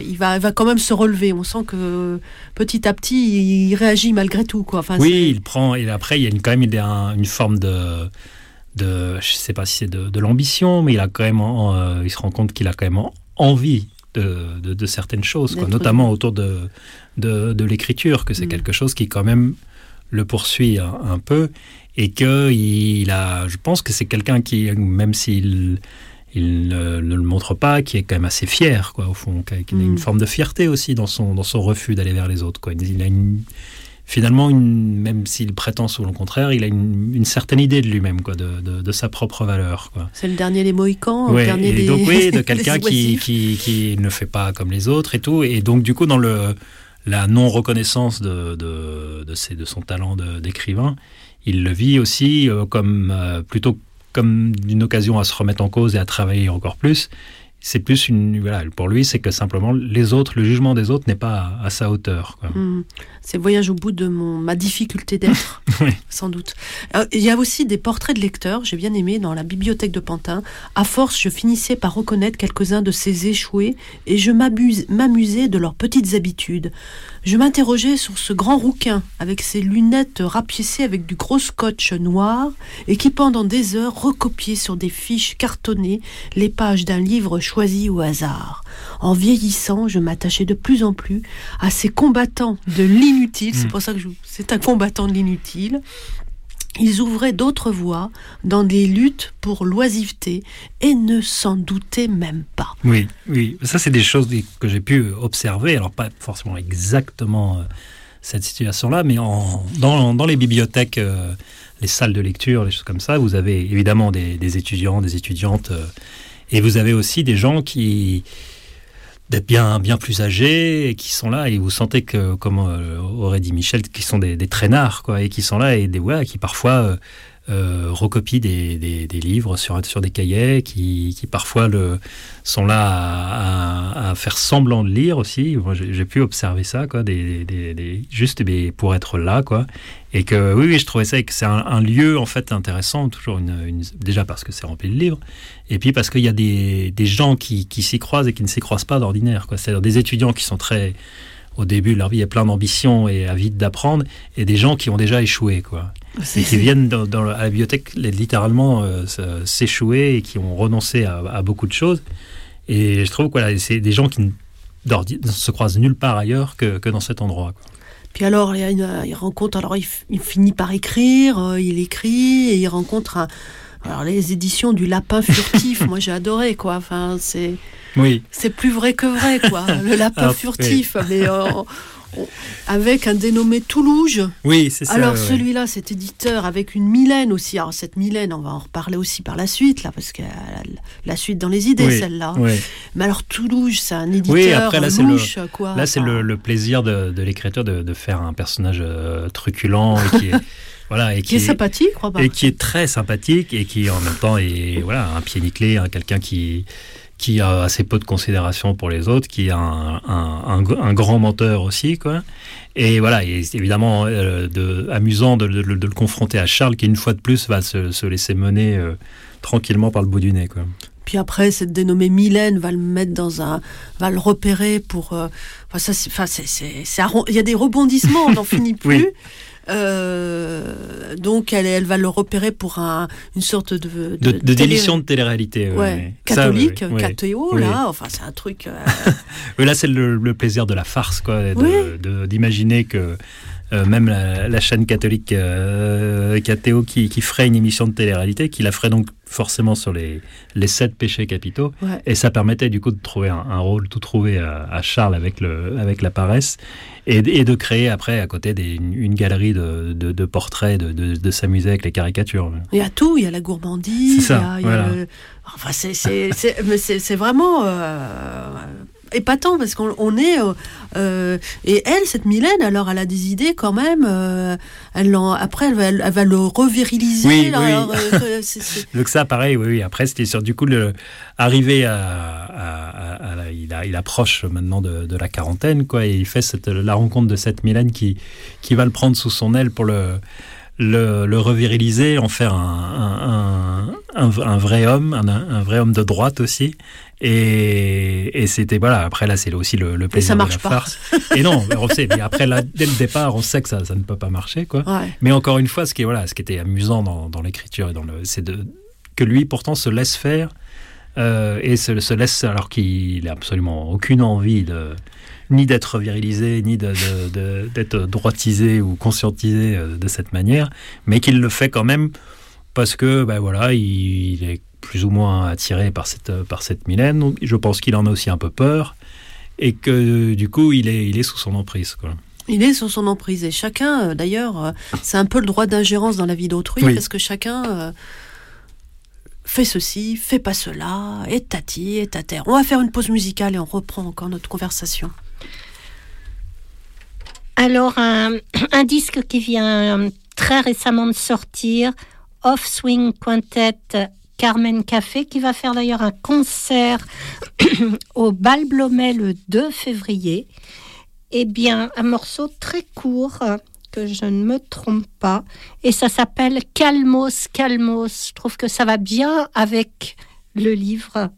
il, va, va quand même se relever. On sent que petit à petit, il réagit malgré tout. Quoi. Enfin, oui, il prend. Et après, il y a une, quand même une forme de, de. Je sais pas si c'est de, l'ambition, mais il a quand même. Euh, il se rend compte qu'il a quand même envie de, de, certaines choses, quoi, notamment autour de, de, l'écriture, que c'est mm. quelque chose qui quand même le poursuit un, un peu et que il a. Je pense que c'est quelqu'un qui, même s'il il ne, le montre pas, qui est quand même assez fier, quoi, au fond, qui a, une mm. forme de fierté aussi dans son, dans son refus d'aller vers les autres. Quoi. Il a une, finalement, une, même s'il prétend selon le contraire, il a une, une certaine idée de lui-même, quoi, de, de, de, sa propre valeur. Quoi. C'est le dernier des Mohicans, le dernier et des... donc oui, de quelqu'un qui, qui, qui, ne fait pas comme les autres et tout. Et donc du coup, dans le, la non-reconnaissance de, de, de, ses, de son talent d'écrivain, il le vit aussi euh, comme euh, plutôt comme d'une occasion à se remettre en cause et à travailler encore plus. c'est plus une voilà pour lui c'est que simplement les autres le jugement des autres n'est pas à, sa hauteur hmm. C'est le voyage au bout de mon ma difficulté d'être sans doute. Euh, il y a aussi des portraits de lecteurs j'ai bien aimé dans la bibliothèque de Pantin. À force je finissais par reconnaître quelques-uns de ces échoués et je m'amusais de leurs petites habitudes. Je m'interrogeais sur ce grand rouquin avec ses lunettes rapiécées avec du gros scotch noir et qui pendant des heures recopiait sur des fiches cartonnées les pages d'un livre choisi au hasard. En vieillissant, je m'attachais de plus en plus à ces combattants de l'inutile. C'est hmm. pour ça que c'est un combattant de l'inutile. Ils ouvraient d'autres voies dans des luttes pour l'oisiveté et ne s'en doutaient même pas. Oui, oui, ça c'est des choses que j'ai pu observer, alors pas forcément exactement euh, cette situation-là, mais en, dans, les bibliothèques, euh, les salles de lecture, les choses comme ça, vous avez évidemment des, étudiants, des étudiantes, euh, et vous avez aussi des gens qui, d'être bien, bien plus âgés et qui sont là et vous sentez que, comme euh, aurait dit Michel, qui sont des, des, traînards, quoi, et qui sont là et des, ouais, qui parfois euh, euh, recopient des, des, livres sur, sur des cahiers, qui, qui parfois le, sont là à, faire semblant de lire aussi. j'ai pu observer ça, quoi, des, des, juste pour être là, quoi. Et que oui, oui je trouvais ça que c'est un, lieu en fait intéressant, toujours une, déjà parce que c'est rempli de livres, et puis parce qu'il y a des, des gens qui, qui s'y croisent et qui ne s'y croisent pas d'ordinaire. C'est-à-dire des étudiants qui sont très au début de leur vie, a plein d'ambition et avides d'apprendre, et des gens qui ont déjà échoué, quoi. Et qui viennent dans, à la bibliothèque littéralement euh, s'échouer et qui ont renoncé à, beaucoup de choses. Et je trouve que voilà, c'est des gens qui ne se croisent nulle part ailleurs que, que dans cet endroit. Quoi. Puis alors, il, il rencontre, alors il, il, finit par écrire, euh, il écrit et il rencontre un, alors les éditions du lapin furtif, moi j'ai adoré quoi. Enfin c'est oui. c'est plus vrai que vrai quoi. Le lapin ah, furtif, mais euh, avec un dénommé Toulouse. Oui, c'est ça. Alors celui-là, cet éditeur avec une Mylène aussi. Alors cette Mylène, on va en reparler aussi par la suite là, parce que la, suite dans les idées celle-là. Mais alors Toulouse, c'est un éditeur oui, après, là, louche, le, quoi. Là, c'est le, plaisir de, de l'écriture de, de, faire un personnage euh, truculent et qui est Voilà, et qui, est, sympathique, Et qui est très sympathique et qui en même temps est voilà, un pied nickelé, hein, quelqu'un qui, qui a assez peu de considération pour les autres, qui est un, un, grand menteur aussi, quoi. Et voilà, et évidemment euh, de, amusant de, le confronter à Charles, qui une fois de plus va se, laisser mener euh, tranquillement par le bout du nez, quoi. Puis après, cette dénommée Mylène va le mettre dans un, va le repérer pour. Euh, enfin, ça, enfin, c'est, il y a des rebondissements, on n'en finit plus. Euh, donc elle, elle va le repérer pour un, une sorte de de, de, délition de télé-réalité. Ouais. Catholique, cathéo, là, enfin c'est un truc. Euh... là c'est le, le, plaisir de la farce, quoi, d'imaginer que euh, même la, chaîne catholique euh, Cathéo qui, qui, ferait une émission de télé-réalité, qui la ferait donc forcément sur les, les sept péchés capitaux. Et ça permettait du coup de trouver un, rôle tout trouvé à, Charles avec, le, avec la paresse et, et, de créer après à côté des, une, galerie de, de, portraits, de, de, s'amuser avec les caricatures. Il y a tout, il y a la gourmandise, ça, il y a, Enfin, c'est vraiment euh, épatant parce qu'on est euh, euh, et elle cette Mylène alors elle a des idées quand même euh, elle après elle va, elle va, le reviriliser oui, donc ça pareil oui, oui. après c'était sur du coup le arrivé à, à, il, a, il approche maintenant de, de, la quarantaine quoi et il fait cette, la rencontre de cette Mylène qui qui va le prendre sous son aile pour le le, le reviriliser, en faire un, un, un, vrai homme, un, vrai homme de droite aussi. Et, et c'était voilà. Après là, c'est aussi le, le plaisir ça marche de la pas. farce. Et non, on sait. Mais après là, dès le départ, on sait que ça, ça ne peut pas marcher, quoi. Mais encore une fois, ce qui est voilà, ce qui était amusant dans, dans l'écriture et dans le, c'est de que lui pourtant se laisse faire euh, et se, se, laisse alors qu'il n'a absolument aucune envie de ni d'être virilisé, ni d'être droitisé ou conscientisé euh, de cette manière, mais qu'il le fait quand même parce que ben voilà, il, est plus ou moins attiré par cette, par cette Mylène. Je pense qu'il en a aussi un peu peur et que du coup, il est, il est sous son emprise. Quoi. Il est sous son emprise et chacun, euh, d'ailleurs, euh, c'est un peu le droit d'ingérence dans la vie d'autrui parce que chacun fait ceci, fait pas cela, est tati, est à terre. On va faire une pause musicale et on reprend encore notre conversation. Alors, un, disque qui vient très récemment de sortir, Off Swing Quintet Carmen Café, qui va faire d'ailleurs un concert au Bal Blomet le 2 février. Eh bien, un morceau très court, que je ne me trompe pas, et ça s'appelle Calmos, Calmos. Je trouve que ça va bien avec le livre.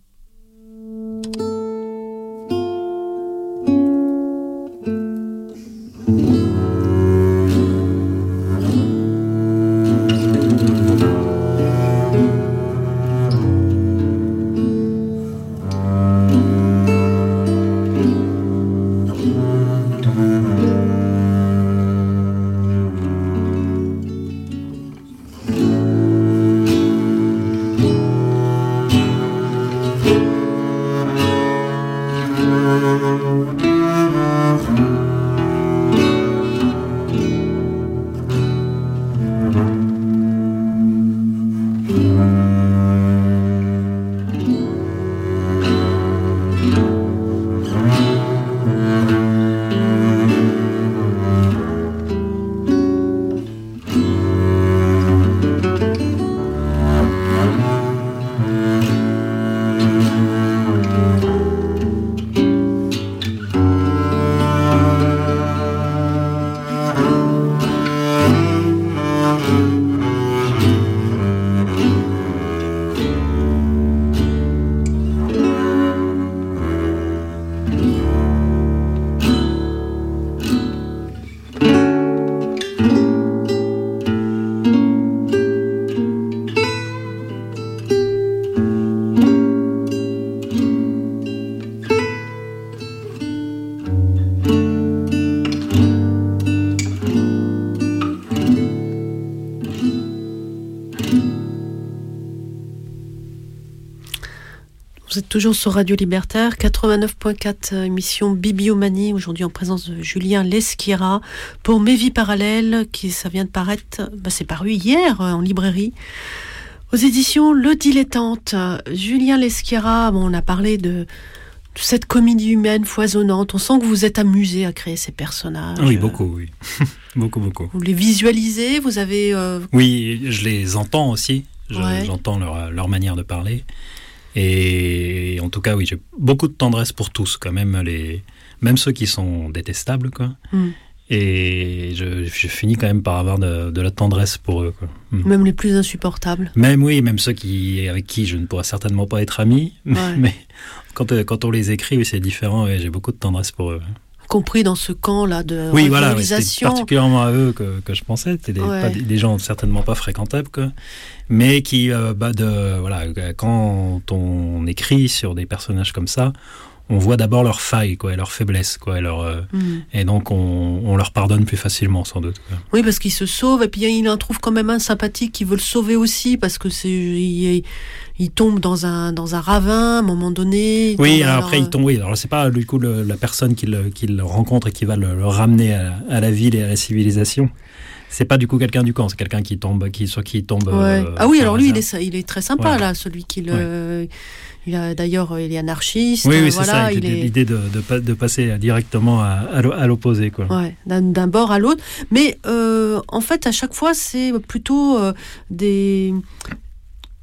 Toujours sur Radio Libertaire, 89.4 euh, émission Bibliomanie, aujourd'hui en présence de Julien Lesquira pour Mes vies parallèles, qui ça vient de paraître, bah, c'est paru hier euh, en librairie. Aux éditions Le Dilettante, Julien Lesquira, bon, on a parlé de, cette comédie humaine foisonnante. On sent que vous êtes amusé à créer ces personnages. Oui, beaucoup, oui. beaucoup, beaucoup. Vous les visualisez, vous avez... Euh, oui, je les entends aussi. J'entends leur, leur, manière de parler. Et en tout cas, oui, j'ai beaucoup de tendresse pour tous, quand même, les, même ceux qui sont détestables, quoi. Hmm. Et je, finis quand même par avoir de, la tendresse pour eux. Quoi. Hmm. Même les plus insupportables. Même oui, même ceux qui, avec qui je ne pourrais certainement pas être ami. Mais quand, euh, quand on les écrit, oui, c'est différent. et j'ai beaucoup de tendresse pour eux compris dans ce camp-là de oui, voilà, c'est particulièrement à eux que, que je pensais. C'était des, des, gens certainement pas fréquentables, quoi, mais qui, euh, bah de, voilà, quand on écrit sur des personnages comme ça, on voit d'abord leurs failles, quoi, et leurs faiblesses, quoi, et, leur, euh, mm. et donc on, on, leur pardonne plus facilement, sans doute. Oui, parce qu'il se sauve, et puis il en trouve quand même un sympathique qui veut le sauver aussi, parce que c'est il, il, tombe dans un dans un ravin à un moment donné. Oui, après il tombe. Oui, alors c'est pas du coup la personne qu'il rencontre et qui va le, ramener à, la ville et à la civilisation c'est pas du coup quelqu'un du camp, c'est quelqu'un qui tombe, qui soit qui tombe. Euh, ah oui, alors lui, il est, il est très sympa là, celui qui le, il a d'ailleurs, il est anarchiste. Oui, oui c'est ça. L'idée de, de, passer directement à, à l'opposé, quoi. Ouais, d'un bord à l'autre. Mais euh, en fait, à chaque fois, c'est plutôt euh, des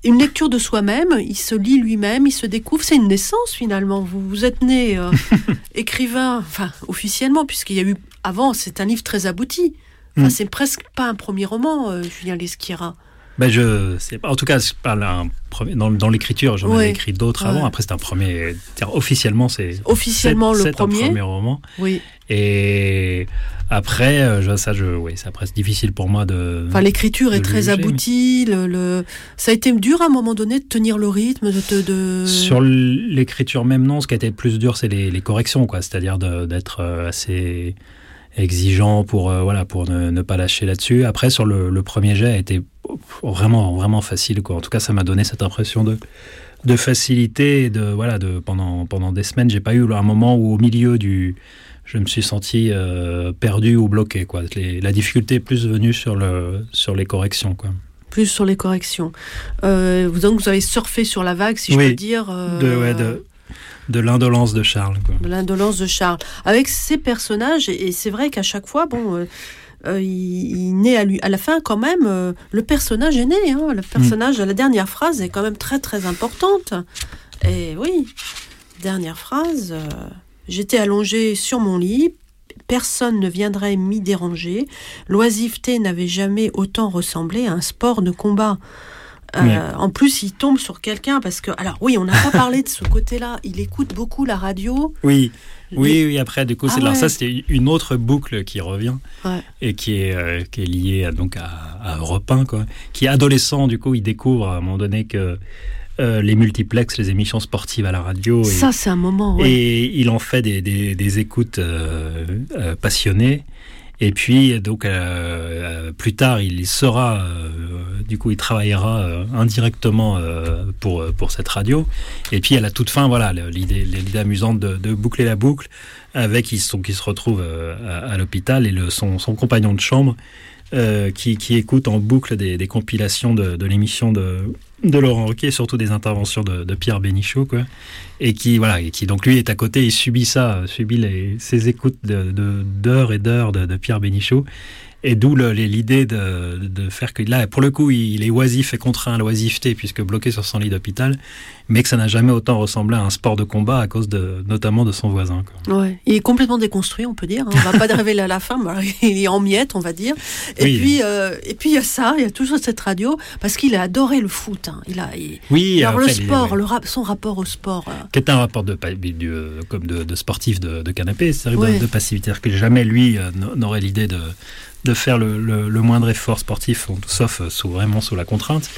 une lecture de soi-même. Il se lit lui-même, il se découvre. C'est une naissance finalement. Vous, vous êtes né euh, écrivain, enfin officiellement, puisqu'il y a eu avant. C'est un livre très abouti. Enfin, mm. C'est presque pas un premier roman, Julien Lesquira. Ben je sais pas. En tout cas, je parle un premier, dans, dans l'écriture, j'en ai écrit d'autres avant. Après, c'est un premier. Officiellement, c'est officiellement le premier. Un premier roman. Oui. Et après, euh, ça, je, oui, c'est presque difficile pour moi de. Enfin, l'écriture est très aboutie. Le, ça a été dur à un moment donné de tenir le rythme, de. de... Sur l'écriture même, non. Ce qui a été le plus dur, c'est les, les corrections, quoi. C'est-à-dire d'être euh, assez exigeant pour euh, voilà pour ne, pas lâcher là-dessus. Après sur le, premier jet a été vraiment vraiment facile quoi. En tout cas ça m'a donné cette impression de de facilité de voilà de pendant pendant des semaines j'ai pas eu un moment où au milieu du je me suis senti euh, perdu ou bloqué quoi. la difficulté est plus venue sur le sur les corrections quoi plus sur les corrections. Euh, donc vous avez surfé sur la vague, si je peux dire. De, ouais, de, de l'indolence de Charles. De l'indolence de Charles. Avec ces personnages, et c'est vrai qu'à chaque fois, bon, euh, euh, il, naît à, lui, à la fin quand même, euh, le personnage est né. Hein. le personnage, la dernière phrase est quand même très très importante. Et oui, dernière phrase, j'étais allongé sur mon lit, personne ne viendrait m'y déranger. L'oisiveté n'avait jamais autant ressemblé à un sport de combat. Euh, en plus, il tombe sur quelqu'un parce que, alors oui, on n'a pas parlé de ce côté-là. Il écoute beaucoup la radio. Oui, oui, oui. Après, du coup, c'est ah ça, c'était une autre boucle qui revient et qui est euh, qui est liée à, donc à, à Europe 1, quoi. Qui est adolescent, du coup, il découvre à un moment donné que euh, les multiplex, les émissions sportives à la radio. Ça, c'est un moment. Et il en fait des, des, écoutes euh, passionnées. Et puis, donc, plus tard, il sera, du coup, il travaillera indirectement pour, pour cette radio. Et puis, à la toute fin, voilà, l'idée amusante de, boucler la boucle avec, ils, sont, qui se retrouve à, l'hôpital et le, son, son compagnon de chambre qui, qui, écoute en boucle des, des compilations de, de l'émission de, de Laurent Roquet, surtout des interventions de, Pierre Bénichou, quoi, et qui voilà, et qui donc lui est à côté, il subit ça, subit les, ces écoutes de d'heures et d'heures de, de, Pierre Bénichou, et d'où l'idée de, de, faire que là, pour le coup, il est oisif et contraint à l'oisiveté, puisque bloqué sur son lit d'hôpital, mais que ça n'a jamais autant ressemblé à un sport de combat à cause de, notamment de son voisin. Ouais. Il est complètement déconstruit, on peut dire. Hein. On va pas révéler à la fin, il est en miettes, on va dire. Et puis, euh, et puis il y a ça, il y a toujours cette radio, parce qu'il a adoré le foot. Hein. Il a, oui, alors, le sport, le son rapport au sport. Euh. Qui est un rapport de, comme de, sportif de, canapé, c'est de, de passivité, c'est-à-dire que jamais lui euh, n'aurait l'idée de de faire le, moindre effort sportif, sauf sous, vraiment sous la contrainte.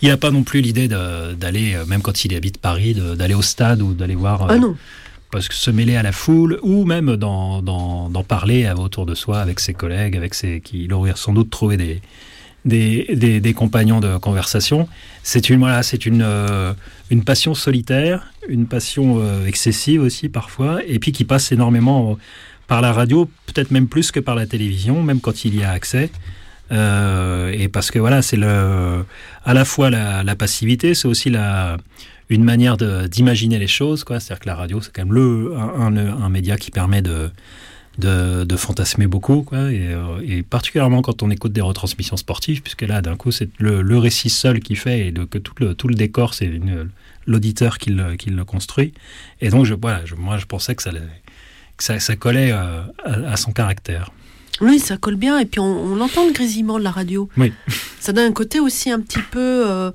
Il n'a pas non plus l'idée d'aller, euh, même quand il habite Paris, d'aller au stade ou d'aller voir. Ah non. Parce que se mêler à la foule, ou même d'en parler autour de soi avec ses collègues, avec ses, qui aurait sans doute trouvé des, des, des, compagnons de conversation. C'est une, voilà, c'est une, euh, une passion solitaire, une passion euh, excessive aussi parfois, et puis qui passe énormément par la radio, peut-être même plus que par la télévision, même quand il y a accès. Euh, et parce que voilà, c'est le, à la fois la, passivité, c'est aussi la, une manière d'imaginer les choses. Quoi. C'est-à-dire que la radio, c'est quand même le, un, média qui permet de, de, fantasmer beaucoup. Quoi. Euh, et, particulièrement quand on écoute des retransmissions sportives, puisque là, d'un coup, c'est le, le, récit seul qui fait et que tout le, tout le décor, c'est l'auditeur qui le, qui le construit. Et donc, je, voilà, moi, je pensais que ça ça, ça collait euh, à, son caractère. Oui, ça colle bien. Et puis on, entend le grésillement de la radio. Oui. Ça donne un côté aussi un petit peu. Euh,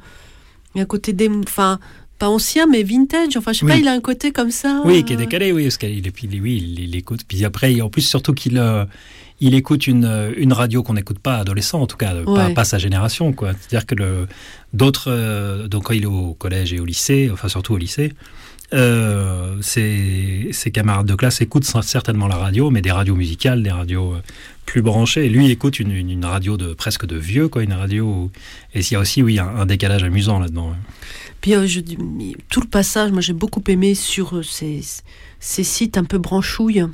un côté. Des, enfin, pas ancien, mais vintage. Enfin, je sais pas, il a un côté comme ça. Oui, qui est décalé, oui. Parce qu'il oui, il, écoute. Puis après, en plus, surtout qu'il. Euh, il écoute une, une radio qu'on n'écoute pas adolescent, en tout cas, pas, pas, sa génération. quoi. C'est-à-dire que d'autres, donc quand il est au collège et au lycée, enfin surtout au lycée, euh, ses, camarades de classe écoutent certainement la radio, mais des radios musicales, des radios euh, plus branchées. Lui, écoute une, radio de presque de vieux, quoi, une radio. Et il y a aussi, oui, un, décalage amusant là-dedans. Puis euh, tout le passage, moi j'ai beaucoup aimé sur ces, ces sites un peu branchouilles.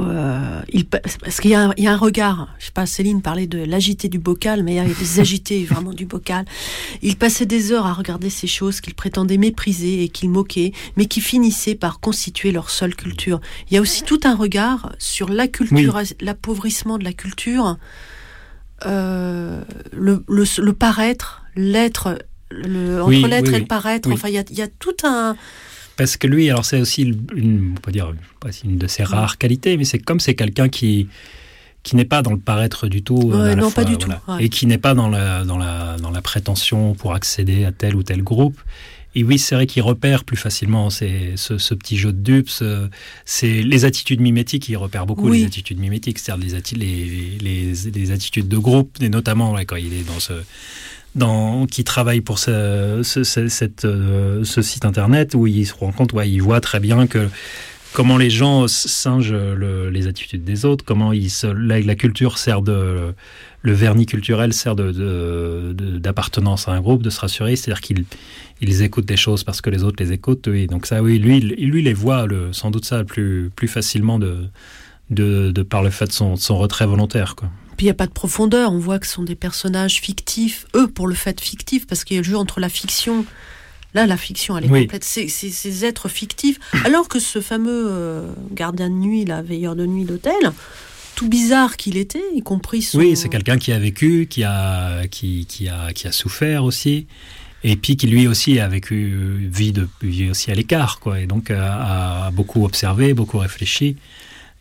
Euh, il, parce qu'il y, a un regard, je sais pas, Céline parlait de l'agité du bocal, mais il y a des agités vraiment du bocal. Il passait des heures à regarder ces choses qu'il prétendait mépriser et qu'il moquait, mais qui finissaient par constituer leur seule culture. Il y a aussi tout un regard sur la culture, l'appauvrissement de la culture, euh, le, le, paraître, l'être, entre l'être et le paraître. Enfin, il y a, il y a tout un parce que lui, alors c'est aussi une, on peut dire, une de ses rares qualités, mais c'est comme c'est quelqu'un qui qui n'est pas dans le paraître du tout, euh, non, pas du tout, et qui n'est pas dans la, dans, la, dans la prétention pour accéder à tel ou tel groupe. Et oui, c'est vrai qu'il repère plus facilement ces, ce, petit jeu de dupes. C'est les attitudes mimétiques. Il repère beaucoup les attitudes mimétiques, c'est-à-dire les, les, les, attitudes de groupe, et notamment quand il est dans ce qui travaille pour euh, ce, site internet où il se rend compte, ouais, il voit très bien que comment les gens singent les attitudes des autres, comment ils la, culture sert de le vernis culturel sert d'appartenance à un groupe, de se rassurer, c'est-à-dire qu'ils ils écoutent des choses parce que les autres les écoutent. Oui. Donc ça, oui, lui, lui les voit sans doute ça plus, facilement de, par le fait de son, retrait volontaire. Puis il n'y a pas de profondeur, on voit que ce sont des personnages fictifs, eux pour le fait fictif, parce qu'il y a le jeu entre la fiction, là la fiction elle est complète, c'est ces êtres fictifs, alors que ce fameux euh, gardien de nuit, la veilleur de nuit d'hôtel, tout bizarre qu'il était, y compris son... Oui, c'est quelqu'un qui a vécu, qui a, qui, qui, a, qui a souffert aussi, et puis qui lui aussi a vécu, vie, de, vie aussi à l'écart, quoi, et donc a, beaucoup observé, beaucoup réfléchi,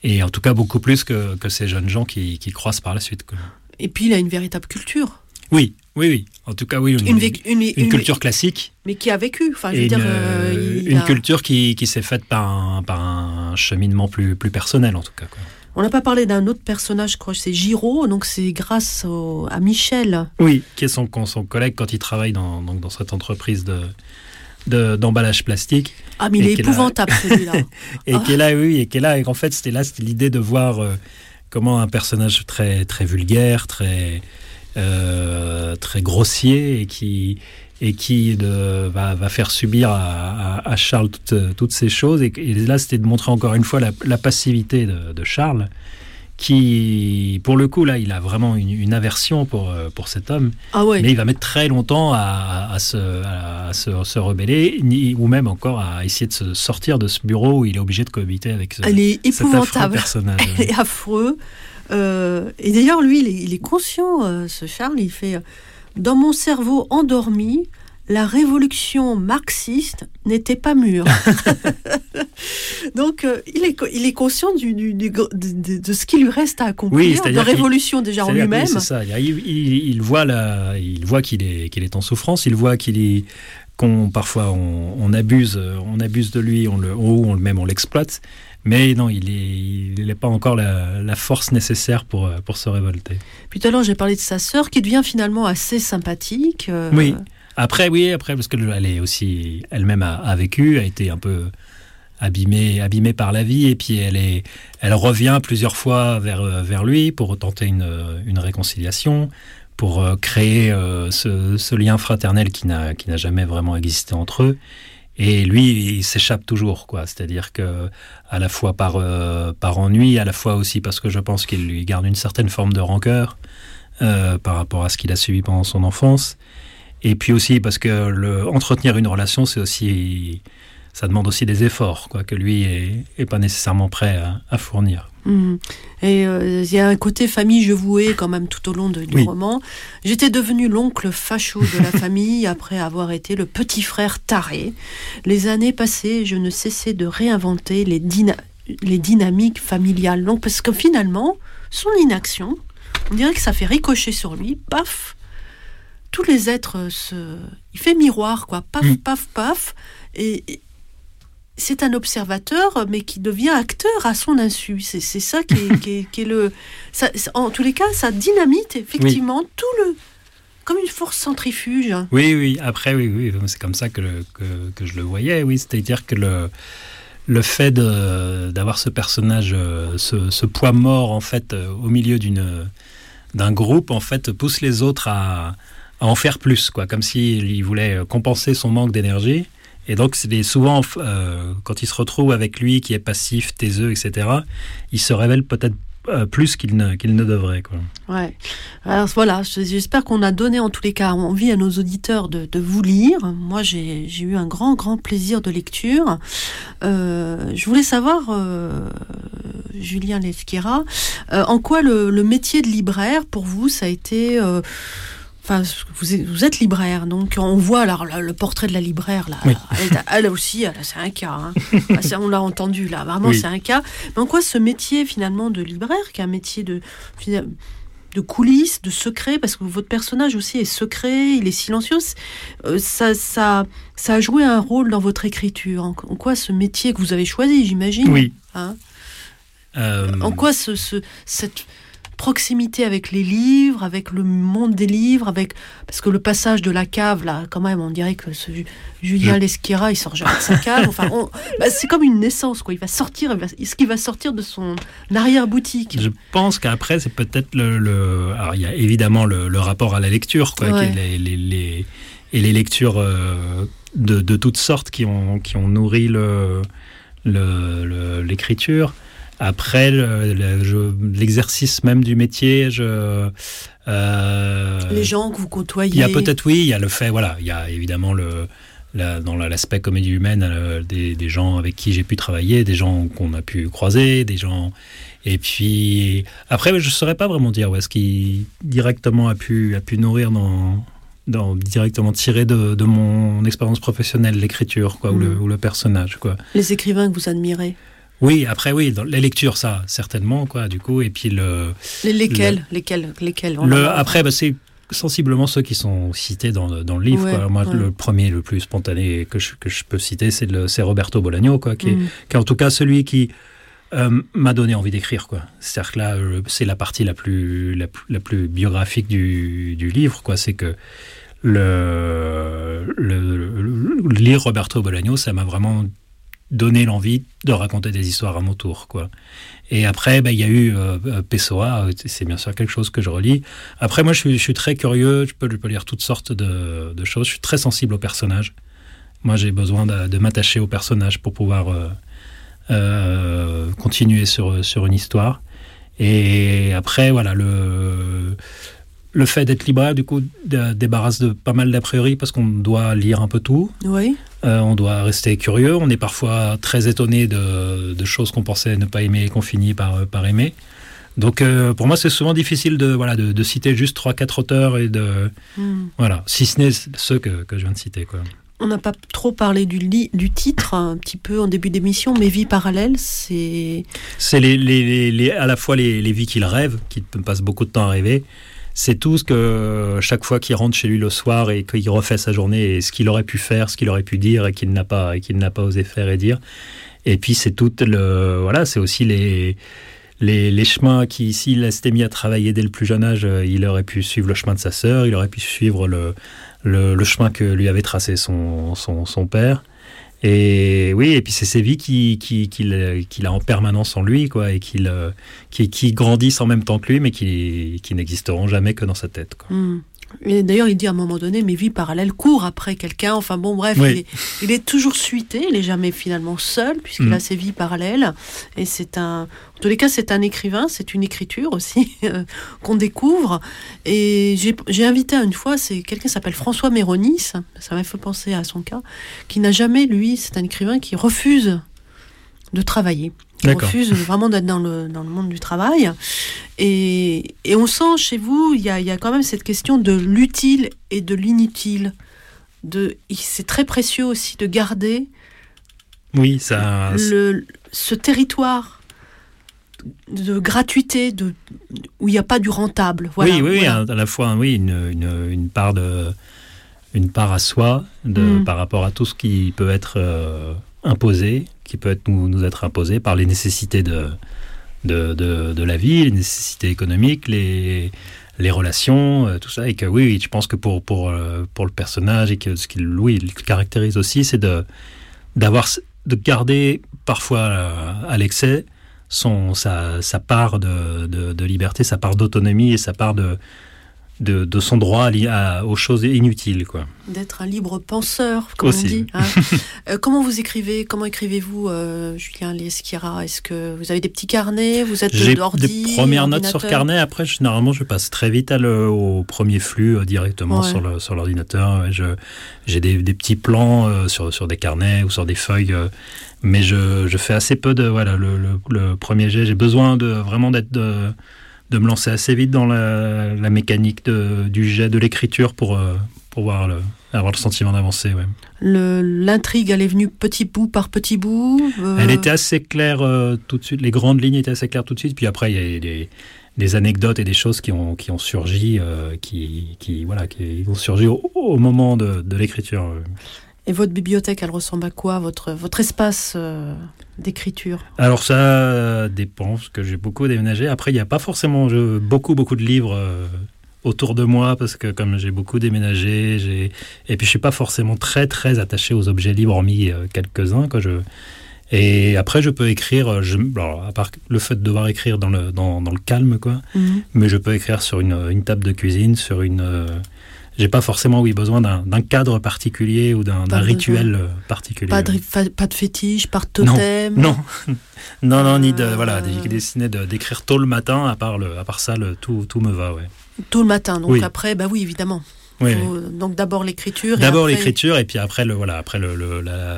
et en tout cas beaucoup plus que, que ces jeunes gens qui, qui croisent par la suite. Quoi. Et puis il a une véritable culture. Oui, oui, oui. En tout cas, oui. Une, une, culture classique. Mais qui a vécu. Enfin, je veux dire, une, euh, culture qui, qui s'est faite par un, par un cheminement plus, plus personnel, en tout cas. Quoi. On n'a pas parlé d'un autre personnage, je crois, c'est Giraud, donc c'est grâce à Michel. Oui, qui est son, son collègue quand il travaille dans, donc dans cette entreprise de, d'emballage plastique. Ah, mais il est épouvantable celui-là. et qui est là, oui, et est là. Et en fait, c'était là, c'était l'idée de voir euh, comment un personnage très, très vulgaire, très, euh, très grossier et qui, et qui de, va, va, faire subir à, à, Charles toutes, toutes, ces choses. Et, là, c'était de montrer encore une fois la, la passivité de, de, Charles, qui, pour le coup, là, il a vraiment une, une aversion pour, euh, pour cet homme. Ah ouais. Mais il va mettre très longtemps à, à se, à se, se, rebeller, ni, ou même encore à essayer de se sortir de ce bureau où il est obligé de cohabiter avec ce, Elle est épouvantable. personnage. Elle est affreux. Euh, et d'ailleurs, lui, il est, il est conscient, euh, ce Charles, il fait Dans mon cerveau endormi, la révolution marxiste n'était pas mûre. Donc, euh, il, est, il est conscient du, du, du de, de, ce qui lui reste à accomplir, de révolution déjà en lui-même. C'est ça, il, il, voit, la, il voit qu'il est, qu'il est en souffrance, il voit qu'il est qu'on parfois on, on, abuse, on abuse de lui, on le, ou on, même on l'exploite. Mais non, il n'est pas encore la, force nécessaire pour, pour se révolter. Puis tout à l'heure, j'ai parlé de sa sœur qui devient finalement assez sympathique. Euh, oui. Après, oui, après, parce qu'elle est aussi, elle-même a, vécu, a été un peu abîmée, abîmée par la vie, et puis elle, est, elle revient plusieurs fois vers, vers lui pour tenter une, une réconciliation, pour euh, créer ce, lien fraternel qui n'a jamais vraiment existé entre eux. Et lui, il s'échappe toujours, quoi. C'est-à-dire que, à la fois par, euh, par ennui, à la fois aussi parce que je pense qu'il lui garde une certaine forme de rancœur euh, par rapport à ce qu'il a subi pendant son enfance. Et puis aussi parce que le, entretenir une relation, c'est aussi, ça demande aussi des efforts, quoi, que lui est, est pas nécessairement prêt à, à fournir. Mmh. Et euh, il y a un côté famille je vouais quand même tout au long de, du roman. J'étais devenu l'oncle facho de la famille après avoir été le petit frère taré. Les années passées, je ne cessais de réinventer les, les dynamiques familiales. Donc, parce que finalement, son inaction, on dirait que ça fait ricocher sur lui, paf, tous les êtres se... Il fait miroir, quoi, paf, mmh. paf, paf. Et, c'est un observateur, mais qui devient acteur à son insu. C'est ça qui est, qui est, le. Ça, en tous les cas, ça dynamite effectivement tout le. Comme une force centrifuge. Oui, oui. Après, oui, oui. C'est comme ça que, que, que, je le voyais. Oui, c'est-à-dire que le, le fait d'avoir ce personnage, euh, ce, ce, poids mort en fait euh, au milieu d'une d'un groupe, en fait, pousse les autres à, à en faire plus, quoi. Comme s'il voulait compenser son manque d'énergie. Et donc, c'est souvent, euh, quand il se retrouve avec lui qui est passif, taiseux, etc., il se révèle peut-être euh, plus qu'il ne, ne devrait. Quoi. Ouais. Alors voilà, j'espère qu'on a donné en tous les cas envie à nos auditeurs de, de vous lire. Moi, j'ai, eu un grand, grand plaisir de lecture. Euh, je voulais savoir, euh, Julien Lesquera, euh, en quoi le, le, métier de libraire, pour vous, ça a été Enfin, vous êtes, libraire, donc on voit alors le, portrait de la libraire là. Elle, aussi, c'est un cas. Hein. on l'a entendu là, vraiment c'est un cas. Mais en quoi ce métier finalement de libraire, qui est un métier de de coulisses, de secret, parce que votre personnage aussi est secret, il est silencieux. Euh, ça, ça, ça a joué un rôle dans votre écriture. En, quoi ce métier que vous avez choisi, j'imagine Oui. Hein? Euh, en quoi ce, ce, cette proximité avec les livres, avec le monde des livres, avec parce que le passage de la cave là, quand même, on dirait que ce Julien Lesquira, il sort jamais de sa cave. Enfin, bah, c'est comme une naissance quoi. Il va sortir, ce qui va sortir de son arrière boutique. Je pense qu'après c'est peut-être le, alors il y a évidemment le, rapport à la lecture quoi, les, les, et les lectures euh, de, de, toutes sortes qui ont qui ont nourri le l'écriture. Après, l'exercice même du métier, je, euh, les gens que vous côtoyez. Il y a peut-être oui, il y a le fait, voilà, il y a évidemment le dans l'aspect comédie humaine, euh, des, des, gens avec qui j'ai pu travailler, des gens qu'on a pu croiser, des gens. Et puis après, je ne saurais pas vraiment dire où est-ce qui directement a pu, a pu nourrir dans, dans directement tirer de, de mon expérience professionnelle l'écriture quoi, ou, le, mm. ou, le, personnage. Quoi. Les écrivains que vous admirez oui, après oui, dans les lectures ça certainement quoi du coup et puis le les, lesquels lesquels lesquels le, après bah, c'est sensiblement ceux qui sont cités dans, dans le livre. Moi, le premier, le plus spontané que je, que je peux citer, c'est Roberto Bolagno, quoi, qui, est, mm. qui, est, en tout cas celui qui euh, m'a donné envie d'écrire. C'est-à-dire que là, euh, c'est la partie la plus, la, la plus biographique du, du livre. C'est que le, le, lire Roberto Bolagno, ça m'a vraiment donné l'envie de raconter des histoires à mon tour. Quoi. Et après, bah, il y a eu euh, euh, Pessoa, c'est bien sûr quelque chose que je relis. Après, moi, je suis, très curieux, je peux, je peux, lire toutes sortes de, choses. Je suis très sensible aux personnages. Moi, j'ai besoin de, m'attacher aux personnages pour pouvoir euh, euh, continuer sur, sur une histoire. Et après, voilà, le, le fait d'être libraire, du coup, débarrasse de pas mal d'a priori parce qu'on doit lire un peu tout. Oui. Euh, on doit rester curieux. On est parfois très étonné de, choses qu'on pensait ne pas aimer et qu'on finit par, euh, par aimer. Donc euh, pour moi, c'est souvent difficile de, voilà, de, citer juste 3-4 auteurs et de. Hmm. Voilà, si ce n'est ceux que, que, je viens de citer. Quoi. On n'a pas trop parlé du, du titre, un petit peu en début d'émission, mais Vie parallèle, c'est. C'est les, les, les, à la fois les, vies qu'il rêve, qui passent beaucoup de temps à rêver, c'est tout ce que chaque fois qu'il rentre chez lui le soir et qu'il refait sa journée et ce qu'il aurait pu faire, ce qu'il aurait pu dire et qu'il n'a pas et qu'il n'a pas osé faire et dire. Et puis c'est tout le voilà, c'est aussi les les, chemins qui, s'il s'était mis à travailler dès le plus jeune âge, euh, il aurait pu suivre le chemin de sa sœur, il aurait pu suivre le, le, chemin que lui avait tracé son, son père. Et oui, et puis c'est ces vies qu'il qui, qui, a en permanence en lui, quoi, et qu'il qui, qui, grandissent en même temps que lui, mais qui, qui n'existeront jamais que dans sa tête. Quoi. Hmm. Et d'ailleurs, il dit à un moment donné, mes vies parallèles courent après quelqu'un. Enfin bon, bref, il, est, toujours suité. Il n'est jamais finalement seul puisqu'il a mm. ses vies parallèles. Et c'est un, en tous les cas, c'est un écrivain. C'est une écriture aussi euh, qu'on découvre. Et j'ai invité une fois, c'est quelqu'un s'appelle François Méronis. Ça m'a fait penser à son cas, qui n'a jamais, lui, c'est un écrivain qui refuse de travailler. Il refuse vraiment d'être dans le, dans le monde du travail. Et, et on sent chez vous, il y a, y a, quand même cette question de l'utile et de l'inutile. C'est très précieux aussi de garder oui, ça... le, ce territoire de gratuité, de, où il n'y a pas du rentable. oui, oui, à la fois oui, une, une, une, part de, une part à soi de, mm. par rapport à tout ce qui peut être euh, imposé, qui peut nous, être imposé par les nécessités de, de, la vie, les nécessités économiques, les, relations, euh, tout ça. Et que oui, je pense que pour, pour, euh, pour le personnage, et que ce qui oui, le caractérise aussi, c'est de, de garder parfois euh, à l'excès sa, sa part de, de, liberté, sa part d'autonomie et sa part de, de, son droit à, aux choses inutiles. quoi. D'être un libre penseur, comme on dit. Hein. Euh, comment vous écrivez Comment écrivez-vous, euh, Julien Lesquira Est-ce que vous avez des petits carnets? Vous êtes J'ai des premières notes sur carnet. Après, généralement, je passe très vite à le, au premier flux euh, directement sur l'ordinateur. J'ai des, des, petits plans sur, sur des carnets ou sur des feuilles mais je, je, fais assez peu de voilà le, le, le premier jet. J'ai besoin de vraiment d'être de me lancer assez vite dans la, mécanique du jet, de l'écriture pour, euh, pour voir le, avoir le sentiment d'avancer. Ouais. L'intrigue, elle est venue petit bout par petit bout euh Elle était assez claire euh, tout de suite, les grandes lignes étaient assez claires tout de suite, puis après il y a des, des anecdotes et des choses qui ont, qui ont surgi, qui, qui, voilà, qui ont surgi au, moment de, de l'écriture. Et votre bibliothèque, elle ressemble à quoi? Votre, votre espace d'écriture Alors ça dépend, parce que j'ai beaucoup déménagé. Après, il n'y a pas forcément je, beaucoup, beaucoup de livres euh, autour de moi, parce que comme j'ai beaucoup déménagé, j'ai et puis je suis pas forcément très, très attaché aux objets libres, hormis euh, quelques-uns. Je... Et après, je peux écrire, je... à part le fait de devoir écrire dans le, dans, dans le calme, quoi, mhm. mais je peux écrire sur une, une, table de cuisine, sur une j'ai pas forcément oui besoin d'un cadre particulier ou d'un rituel euh, particulier. Pas de, pas de fétiche, pas de totem. Non, non, non, ni de euh, voilà, décidé d'écrire tôt le matin. À part le, à part ça, le, tout, tout me va, ouais. Tôt le matin, donc après, bah oui, évidemment. donc d'abord l'écriture. D'abord l'écriture et puis après le voilà après le,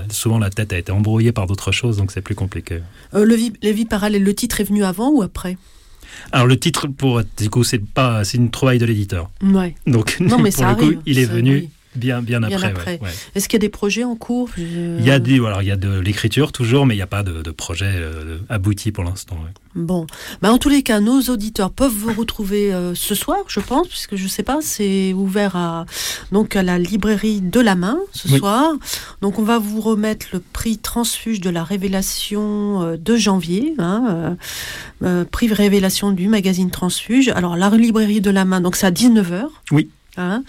souvent la tête a été embrouillée par d'autres choses donc c'est plus compliqué. Euh, le les vies parallèles, le titre est venu avant ou après? Alors le titre pour du coup c'est pas c'est une trouvaille de l'éditeur. Ouais. Donc non, mais pour le coup il est venu Bien, bien, après. Est-ce qu'il y a des projets en cours? Il y a des, alors il y a de l'écriture toujours, mais il n'y a pas de, projet euh, abouti pour l'instant. Bon, bah, en tous les cas, nos auditeurs peuvent vous retrouver euh, ce soir, je pense, puisque je sais pas, c'est ouvert à donc à la librairie de la main ce soir. Donc on va vous remettre le prix transfuge de la révélation euh, de janvier, hein, prix révélation du magazine Transfuge. Alors la librairie de la main, donc c'est à 19h. Oui. Hein.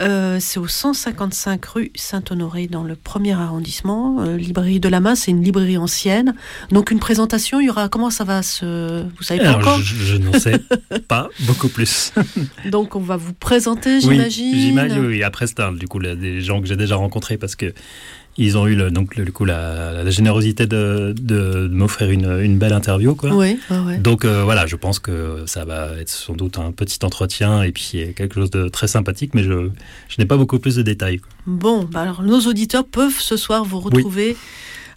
Euh, c'est au 155 rue Saint-Honoré dans le premier arrondissement. Euh, librairie de la main, c'est une librairie ancienne. Donc une présentation, il y aura comment ça va se vous savez pas encore Je, n'en sais pas beaucoup plus. Donc on va vous présenter, j'imagine. Oui, j'imagine. Oui, après c'est du coup des gens que j'ai déjà rencontrés parce que ils ont eu le, donc le, coup la, générosité de, de, m'offrir une, une, belle interview quoi. Oui, Donc euh, voilà, je pense que ça va être sans doute un petit entretien et puis quelque chose de très sympathique, mais je, je n'ai pas beaucoup plus de détails. Bon, bah alors nos auditeurs peuvent ce soir vous retrouver.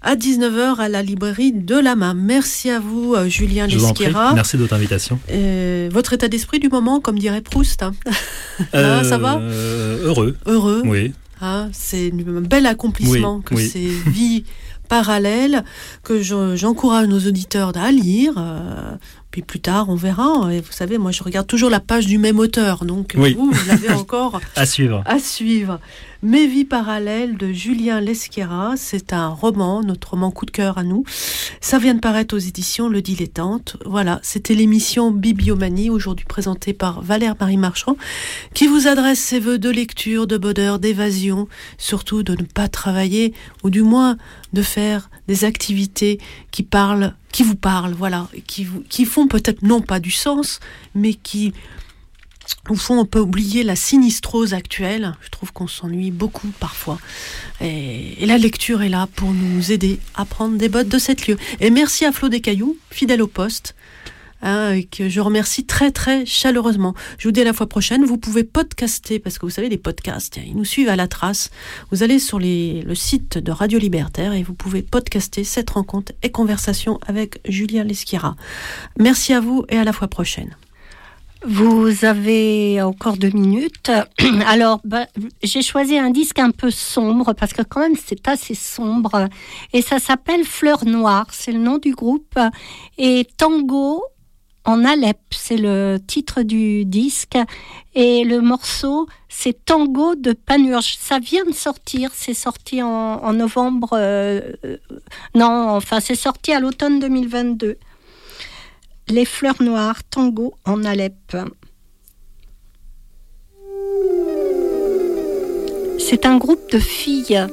À 19h à la librairie de la main. Merci à vous, euh, Julien Lesquera. Merci de votre invitation. Euh, votre état d'esprit du moment, comme dirait Proust. Hein. ça va? Heureux. Heureux. Oui. Ah, c'est un bel accomplissement que ces vies parallèles que j'encourage nos auditeurs à lire. Euh, puis plus tard, on verra. Et vous savez, moi, je regarde toujours la page du même auteur. Donc, vous, vous l'avez encore à suivre. À suivre. Mes vies parallèles de Julien Lesquera. C'est un roman, notre roman coup de cœur à nous. Ça vient de paraître aux éditions Le Dilettante. Voilà, c'était l'émission Bibliomanie, aujourd'hui présentée par Valère-Marie Marchand, qui vous adresse ses voeux de lecture, de bonheur, d'évasion, surtout de ne pas travailler, ou du moins de faire des activités qui parlent, qui vous parlent, voilà, qui, font peut-être non pas du sens, mais qui au fond, on peut oublier la sinistrose actuelle. Je trouve qu'on s'ennuie beaucoup parfois. Et, la lecture est là pour nous aider à prendre des bottes de cette lieu. Et merci à Flo Descailloux, fidèle au poste, hein, que je remercie très très chaleureusement. Je vous dis à la fois prochaine. Vous pouvez podcaster, parce que vous savez, les podcasts, ils nous suivent à la trace. Vous allez sur le site de Radio Libertaire et vous pouvez podcaster cette rencontre et conversation avec Julien Lesquira. Merci à vous et à la fois prochaine. Vous avez encore deux minutes. Alors, bah, j'ai choisi un disque un peu sombre parce que quand même c'est assez sombre et ça s'appelle Fleur Noire, c'est le nom du groupe et Tango en Alep, c'est le titre du disque et le morceau c'est Tango de Panurge. Ça vient de sortir, c'est sorti en, novembre, euh, non, enfin c'est sorti à l'automne 2022. Les fleurs noires, tango en Alep. C'est un groupe de filles